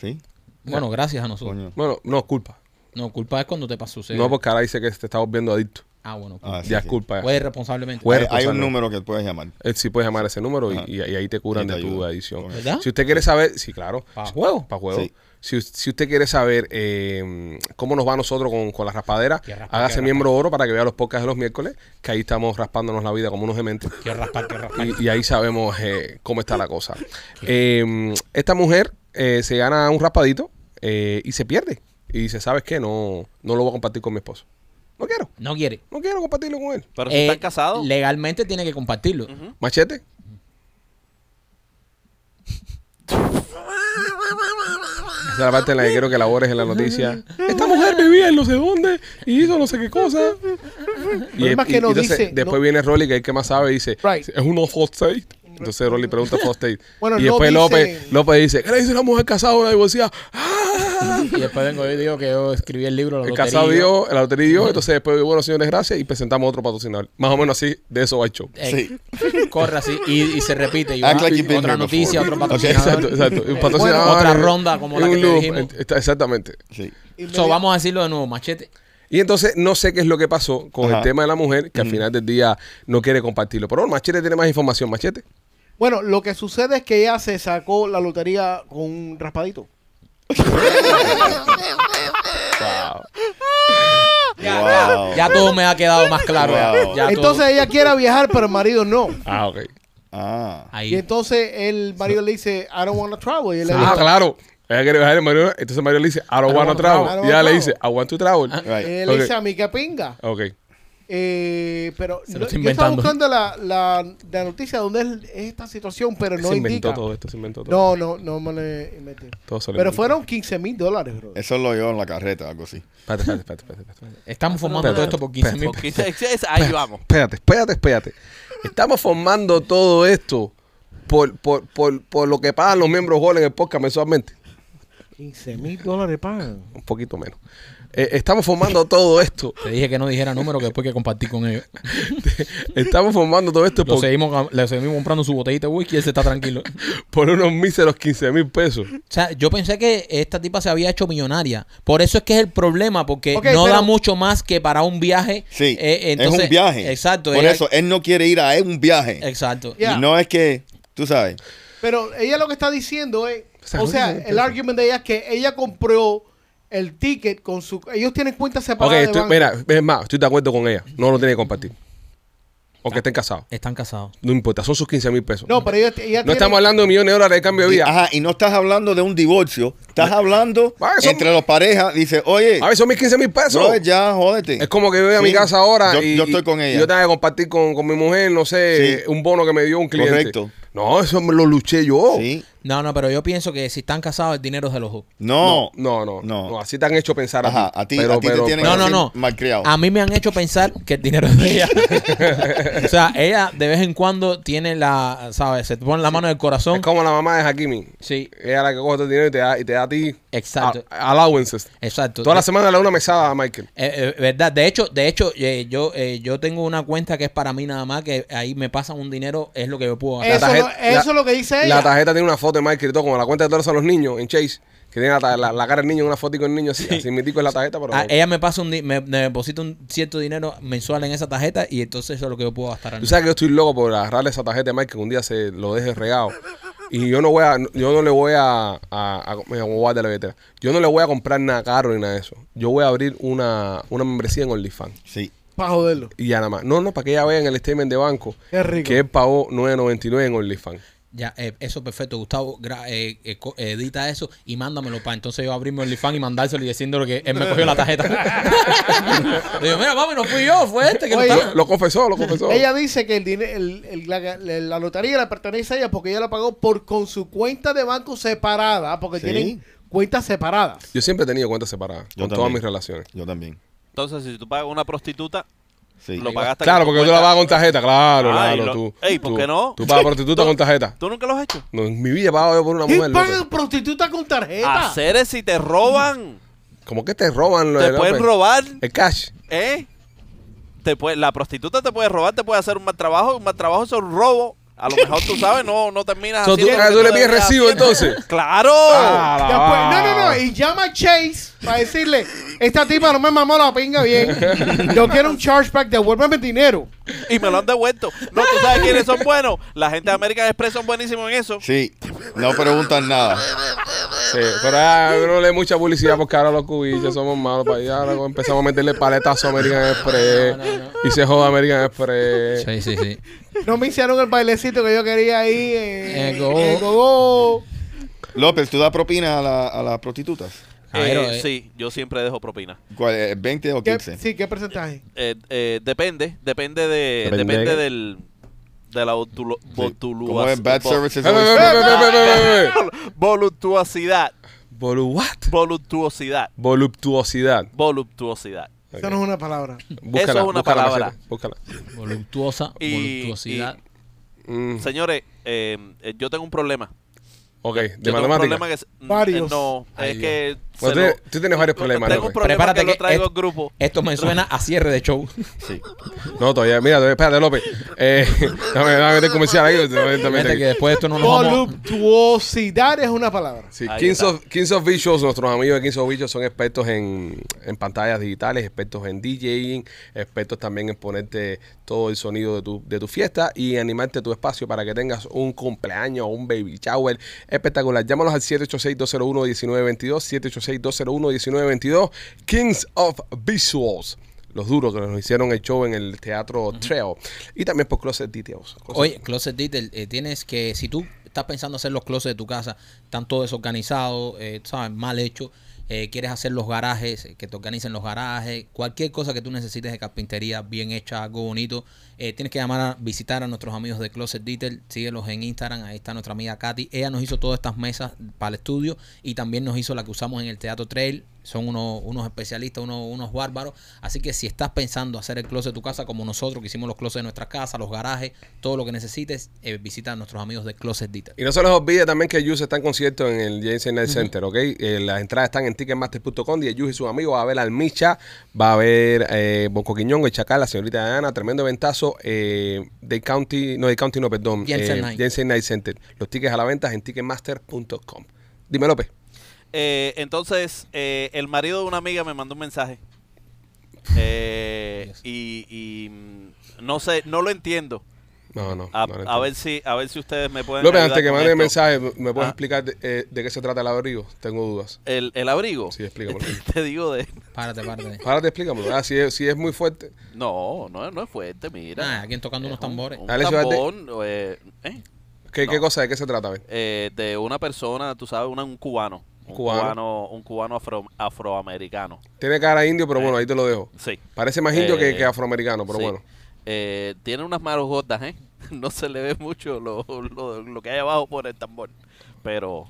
¿Sí? Bueno, gracias a nosotros. Coño. bueno no culpa No, culpa es cuando te pasó. no porque ahora dice que te está volviendo adicto Ah, bueno. Ah, sí, ya sí. es culpa Puede responsablemente. Hay, hay un número que puedes llamar. Él sí puedes llamar a ese número y, Ajá. y- y ahí te curan te de tu adicción. ¿Verdad? Si usted quiere saber, sí, claro. ¿Para juego? Para juego. Sí. Si, si usted quiere saber eh, cómo nos va a nosotros con, con la raspadera, raspar, hágase miembro oro para que vea los podcasts de los miércoles, que ahí estamos raspándonos la vida como unos dementes. Raspar, quiero raspar. Y, y ahí sabemos eh, cómo está la cosa. Eh, esta mujer eh, se gana un raspadito eh, y se pierde. Y dice, ¿sabes qué? No, no lo voy a compartir con mi esposo. No quiero. No quiere. No quiero compartirlo con él. Pero si Eh, están casados. Legalmente tiene que compartirlo. Machete. Esa es la parte en la que quiero que labores en la noticia. Esta mujer vivía en no sé dónde y hizo no sé qué cosa. Y, es que no entonces dice- después no- viene Rolly, que es el que más sabe, y dice, Right. es un sale. Entonces Rolly pregunta a Foster. Bueno, y no después dicen- López, López dice, ¿qué le dice una mujer casada a una divorciada? ¡Ah! Y después vengo yo y digo que yo escribí el libro. La El lotería. casado dio, el lotería dio, entonces después, bueno, señores, gracias, y presentamos otro patrocinador. Más o menos así, de eso va el show. Eh, Sí. Corre así y, y se repite. Y Act va, like you've been otra here noticia, before. otro Okay. patrocinador. Exacto, exacto. Un patrocinador, bueno, otra eh, ronda como la un que te dijimos. eh, está- Exactamente. Sí. So, vamos a decirlo de nuevo, machete. Y entonces no sé qué es lo que pasó con el tema de la mujer, que al final del día no quiere compartirlo. Pero bueno, Machete tiene más información, Machete. Bueno, lo que sucede es que ella se sacó la lotería con un raspadito. Wow. Ya todo me ha quedado más claro. Wow. Ya todo- Entonces ella quiere viajar, pero el marido no. Ah, ok. Ah. Y ahí. entonces el marido le dice, I don't want to travel. Y él le Ah, claro. Ella quiere viajar en Mario, entonces Mario le dice, I don't don't wanna wanna travel. travel. Y ella le dice, I want to travel. Right. él le dice a mí que pinga. Ok. Eh, pero Se lo no- está yo estaba inventando. buscando la, la, la noticia donde es, es esta situación, pero no se inventó indica. todo esto, se inventó todo. No, no, no me lo inventé. Todo se lo Pero inventó. fueron 15 mil dólares, bro. Eso lo yo en la carreta, algo así. Espérate, espérate, espérate, espérate, espérate. Estamos formando Espérate, todo esto por 15 mil. Porque ahí vamos. Espérate, espérate, espérate. Estamos formando todo esto por, por, por, por lo que pagan los miembros Gol en el podcast mensualmente. 15 mil dólares pagan. Un poquito menos. Eh, estamos formando todo esto. Te dije que no dijera número que después que compartí con ellos. Estamos formando todo esto Lo por, seguimos, le seguimos comprando su botellita de whisky y él se está tranquilo. por unos míseros 15 mil pesos. O sea, yo pensé que esta tipa se había hecho millonaria. Por eso es que es el problema, porque no pero- da mucho más que para un viaje. Sí. Eh, entonces- es un viaje. Exacto. Por ella- eso, él no quiere ir a es un viaje. Exacto. Y no es que, tú sabes. Pero ella lo que está diciendo es, sea, o sea, no sé, el argumento de ella es que ella compró el ticket con su... Ellos tienen cuentas Ok, separadas estoy- banco. mira, es más, estoy de acuerdo con ella. No lo tiene que compartir. Aunque estén casados. Están casados. No importa, son sus 15 mil pesos. No, pero ella, ella No tiene- estamos hablando de millones de dólares de cambio de Y, vida. ajá, y no estás hablando de un divorcio. Estás hablando Ah, entre los parejas. Dice, oye, A ver, son mis 15 mil pesos. bro, ya, jódete. Es como que yo voy a mi Sí, casa ahora yo, y, yo estoy con y ella. yo tengo que compartir con, con mi mujer, no sé, Sí. un bono que me dio un cliente. Correcto. No, eso me lo luché yo. Sí. No, no, pero yo pienso que si están casados, el dinero es de los dos. No. No, no, no, No. Así te han hecho pensar Ajá, a ti. a ti, Pero- a ti pero- te tienen No, no, así no. malcriado. A mí me han hecho pensar que el dinero es de ella. o sea, ella de vez en cuando tiene la, ¿sabes? Se te pone la mano en el corazón. Es como la mamá de Hakimi. Sí, Ella es la que coge todo el dinero y te da, y te da a ti Exacto. a- allowances. exacto. Toda la De- semana le da una mesada a Michael. eh, eh, verdad, de hecho, de hecho, eh, yo eh, yo tengo una cuenta que es para mí nada más, que ahí me pasan un dinero, es lo que yo puedo gastar. Eso, tarjeta- lo- eso la- es lo que dice ella. La tarjeta tiene una foto de Michael y todo, como la cuenta de todos los niños en Chase, que tiene la, la- la cara del niño en una foto con el niño así. Así mitico es la tarjeta, pero. Ah, ella me pasa un me, me deposita un cierto dinero mensual en esa tarjeta y entonces eso es lo que yo puedo gastar. al Tú sabes que yo estoy loco por agarrarle esa tarjeta de Michael que un día se lo deje regado. Y yo no voy a, yo no le voy a, a, a- me voy a dar la billetera. Yo no le voy a comprar nada caro ni nada de eso. Yo voy a abrir una, una membresía en OnlyFans. Sí. Para joderlo. Y ya nada más. No, no, para que ella vea en el statement de banco Qué rico. que él pagó 9.99 en OnlyFans. Ya, eh, eso perfecto. Gustavo, gra- eh, eh, edita eso y mándamelo para entonces yo abrirme OnlyFans y mandárselo y diciéndole que él me cogió la tarjeta. Digo, mira, mami, no fui yo, fue este que Oye, está. Lo confesó, lo confesó. Ella dice que el dinero, el- el- la, lotería le pertenece a ella porque ella la pagó por con su cuenta de banco separada, porque Sí. tienen cuentas separadas. Yo siempre he tenido cuentas separadas Yo con todas mis relaciones. Yo también. Entonces, si tú pagas una prostituta, Sí. lo pagaste Claro, porque tú la pagas con tarjeta, claro, Ah, claro. lo- tú, Ey, ¿por tú- qué no? Tú pagas prostituta con tarjeta. ¿Tú nunca lo has hecho? No, en mi vida he pagado yo por una ¿Quién mujer. paga López. prostituta con tarjeta? Hacer si te roban. ¿Cómo que te roban lo te de pueden robar, El cash. ¿eh? Te puede, la prostituta te puede robar, te puede hacer un mal trabajo. Un mal trabajo es un robo. A lo mejor tú sabes, no, no terminas So, tú- lo tú que le pides recibo, entonces. ¡Claro! Ah, la Después- no, no, no. Y llama a Chase para decirle, esta tipa no me mamó la pinga bien. Yo quiero un chargeback, devuélveme el dinero. Y me lo han devuelto. No, tú sabes quiénes son buenos. La gente de American Express son buenísimos en eso. Sí. No preguntan nada. Sí, pero ah, no le mucha publicidad porque ahora los cubiches somos malos para allá. Ahora empezamos a meterle paletazo a American Express. No, no, no. Y se joda American Express. Sí, sí, sí. No me hicieron el bailecito que yo quería ahí en el Gogó. López, ¿tú das propina a, la- a las prostitutas? Eh, sí, yo siempre dejo propina. ¿Cuál, ¿20 o 15? ¿Qué, sí, ¿qué porcentaje? Eh, eh, eh depende, depende de depende, depende del de la voluptuosidad. Voluptuosidad. Voluptuosidad. Voluptuosidad. Eso no es una palabra. Búscala, Eso es una búscala, palabra. Búscala. Voluptuosa, voluptuosidad. Y, mm. Señores, eh, eh, yo tengo un problema. Ok, de yo tengo un problema que es, mm, Varios. No, Ay, es Dios. que se tú- tú tienes varios problemas, Tengo un problema Prepárate que lo que traigo es- al grupo. Esto me suena a cierre de show. Sí. No, todavía, mira, todavía- espérate, López. Eh, dame, dame meter comercial ahí. Fíjate que después de esto no nos. Voluptuosidad es una palabra. Sí, Ahí Kings está. of, Kings of Visuals, nuestros amigos de Kings of Visuals son expertos en, en pantallas digitales, expertos en DJing, expertos también en ponerte todo el sonido de tu, de tu fiesta y animarte tu espacio para que tengas un cumpleaños o un baby shower espectacular. Llámalos al 786-201-1922, 786-201-1922, Kings of Visuals. Los duros que nos hicieron el show en el teatro Trail. Y también por Closet Details. Cosas- Oye, Closet Detail, eh, tienes que, si tú estás pensando hacer los closets de tu casa, están todos desorganizados, eh, ¿sabes? Mal hecho, eh, quieres hacer los garajes, eh, que te organicen los garajes, cualquier cosa que tú necesites de carpintería bien hecha, algo bonito, eh, tienes que llamar a visitar a nuestros amigos de Closet Detail, síguelos en Instagram, ahí está nuestra amiga Katy, ella nos hizo todas estas mesas para el estudio y también nos hizo la que usamos en el Teatro Trail, son unos, unos especialistas, unos, unos bárbaros, así que si estás pensando hacer el closet de tu casa como nosotros, que hicimos los closets de nuestra casa, los garajes, todo lo que necesites, eh, visita a nuestros amigos de Closet Detail. Y no se les olvide también que Yus está en concierto en el James Night Center, ¿ok? Eh, las entradas están en ticketmaster.com y Yus y sus amigos va a ver al Micha, va a ver eh, Bonco Quiñón, el Chacal, la señorita Ana, tremendo ventazo eh, de County, no de County, no, perdón, Jensen eh, Night. Night Center. Los tickets a la venta en ticketmaster.com. Dime, López. Eh, entonces, eh, el marido de una amiga me mandó un mensaje. Eh, y, y, mm, no sé, no lo entiendo. No, no. A, no ver si, a ver si ustedes me pueden. López, antes que mande el mensaje, ¿me puedes Ah. explicar de, eh, de qué se trata el abrigo? Tengo dudas. El, el abrigo. Sí, explícamelo. Te digo de. Párate, párate. Ahora te explícamelo. Ah, si es, si es muy fuerte. No, no, no es fuerte, mira. Ah, alguien tocando unos Es un- tambores. Un, Dale, suerte. tambón, eh, eh, ¿Qué, ¿Qué cosa? ¿De qué se trata? A ver. eh, de una persona, tú sabes, una- un cubano. Un Cubano. cubano, un cubano afro- afroamericano. Tiene cara indio, pero Eh. bueno, ahí te lo dejo. Sí. Parece más indio que, Eh, que afroamericano, pero sí. bueno. Eh, tiene unas manos gordas, ¿eh? No se le ve mucho lo, lo, lo que hay abajo por el tambor. Pero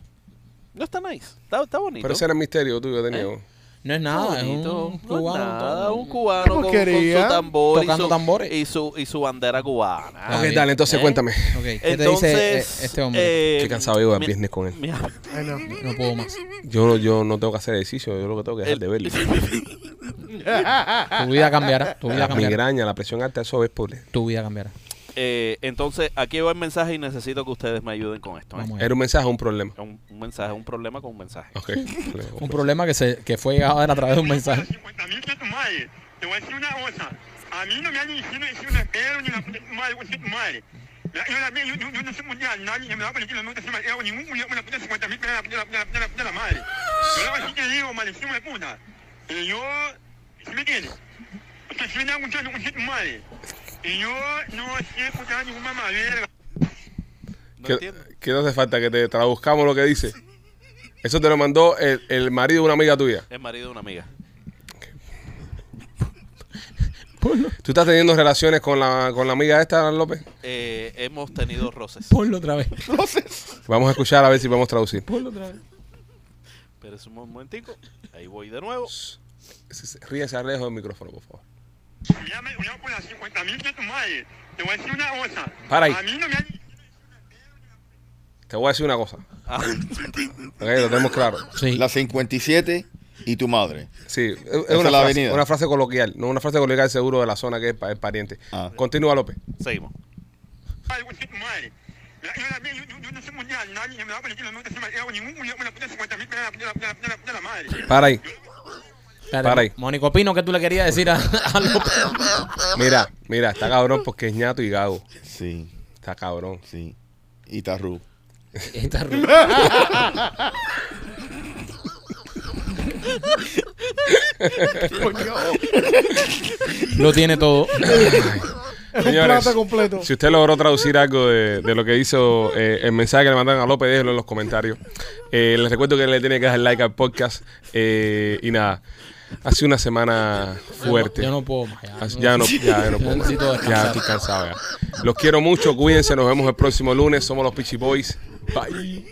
no está nice. Está, está bonito. Pero ese era el misterio tuyo, tenía. ¿Eh? No es nada, es un No es cubano. nada, un cubano con, con su y Tocando su, tambores. y su y su bandera cubana. Ah, ok, bien. dale, entonces ¿Eh? cuéntame. ¿qué te Entonces, dice eh, este hombre? eh, Qué cansado llevo de mi- viernes con él. mi- Ay, no. no puedo más. Yo, no- yo no tengo que hacer ejercicio, yo lo que tengo que dejar el- de verlo. Tu vida cambiará, tu vida La cambiará. migraña, la presión alta, eso es por... Tu vida cambiará. Eh, entonces, aquí va el mensaje y necesito que ustedes me ayuden con esto. ¿eh? ¿Era un mensaje o un problema? Un, un mensaje, un problema con un mensaje. Ok. Un problema que se que fue llegado a a través de un mensaje. 50 mil que tu madre. Te voy a decir una cosa. A mí no me han diciendo decir una pero ni la puta de tu madre, voy a decir tu madre. La- Yo, la, yo, yo, yo no soy mundial, nadie me va a poner que no me gusta hago ningún mundial con la puta de 50 mil, pero la puta de la, de la, de la, de la madre. Yo lo así que digo, maldición de puta. Y yo, ¿sí me entiendes? O sea, si me da un chance, voy a decir tu madre. Y yo no ningún mamá verga. ¿No ¿Qué, no hace falta? Que te traduzcamos lo que dice. Eso te lo mandó el, el marido de una amiga tuya. Es marido de una amiga. ¿Tú estás teniendo relaciones con la, con la amiga esta, López? Eh, hemos tenido roces. Ponlo otra vez. Vamos a escuchar a ver si podemos traducir. Ponlo otra vez. Pero es un momentico. Ahí voy de nuevo. Ríense lejos del micrófono, por favor. Te voy a decir una cosa. Para ahí. A mí no me han Te voy a decir una cosa. Ah, Ok, lo tenemos claro. Sí. La 57 y tu madre. Sí, es, una, la frase, avenida. una frase coloquial, no una frase coloquial seguro de la zona que es, pa- es pariente. Ah. Continúa, López. seguimos. Ay, voy a decir tu madre. La- Yo, la- yo, yo, yo no soy mundial, nadie me va a poner que no me gusta hago ningún mundial con la puta de 50 mil, pero la, de la, de la, de la, de la madre. Para ahí. Espérate, Para ahí. Mónico Pino, ¿qué tú le querías decir a, a López? Mira, mira, está cabrón porque es ñato y gago. Sí, Está cabrón. sí. Y Tarru. Esta ru- Lo tiene todo. Es Señores, un plato completo. Si usted logró traducir algo de, de lo que hizo eh, el mensaje que le mandan a López, déjelo en los comentarios. Eh, les recuerdo que le tiene que dar like al podcast. eh, y nada, ha sido una semana fuerte. Yo no puedo más. Ya, no, ya no puedo. Necesito Ya estoy cansado ya. Los quiero mucho, cuídense, nos vemos el próximo lunes. Somos los Peachy Boys. Bye.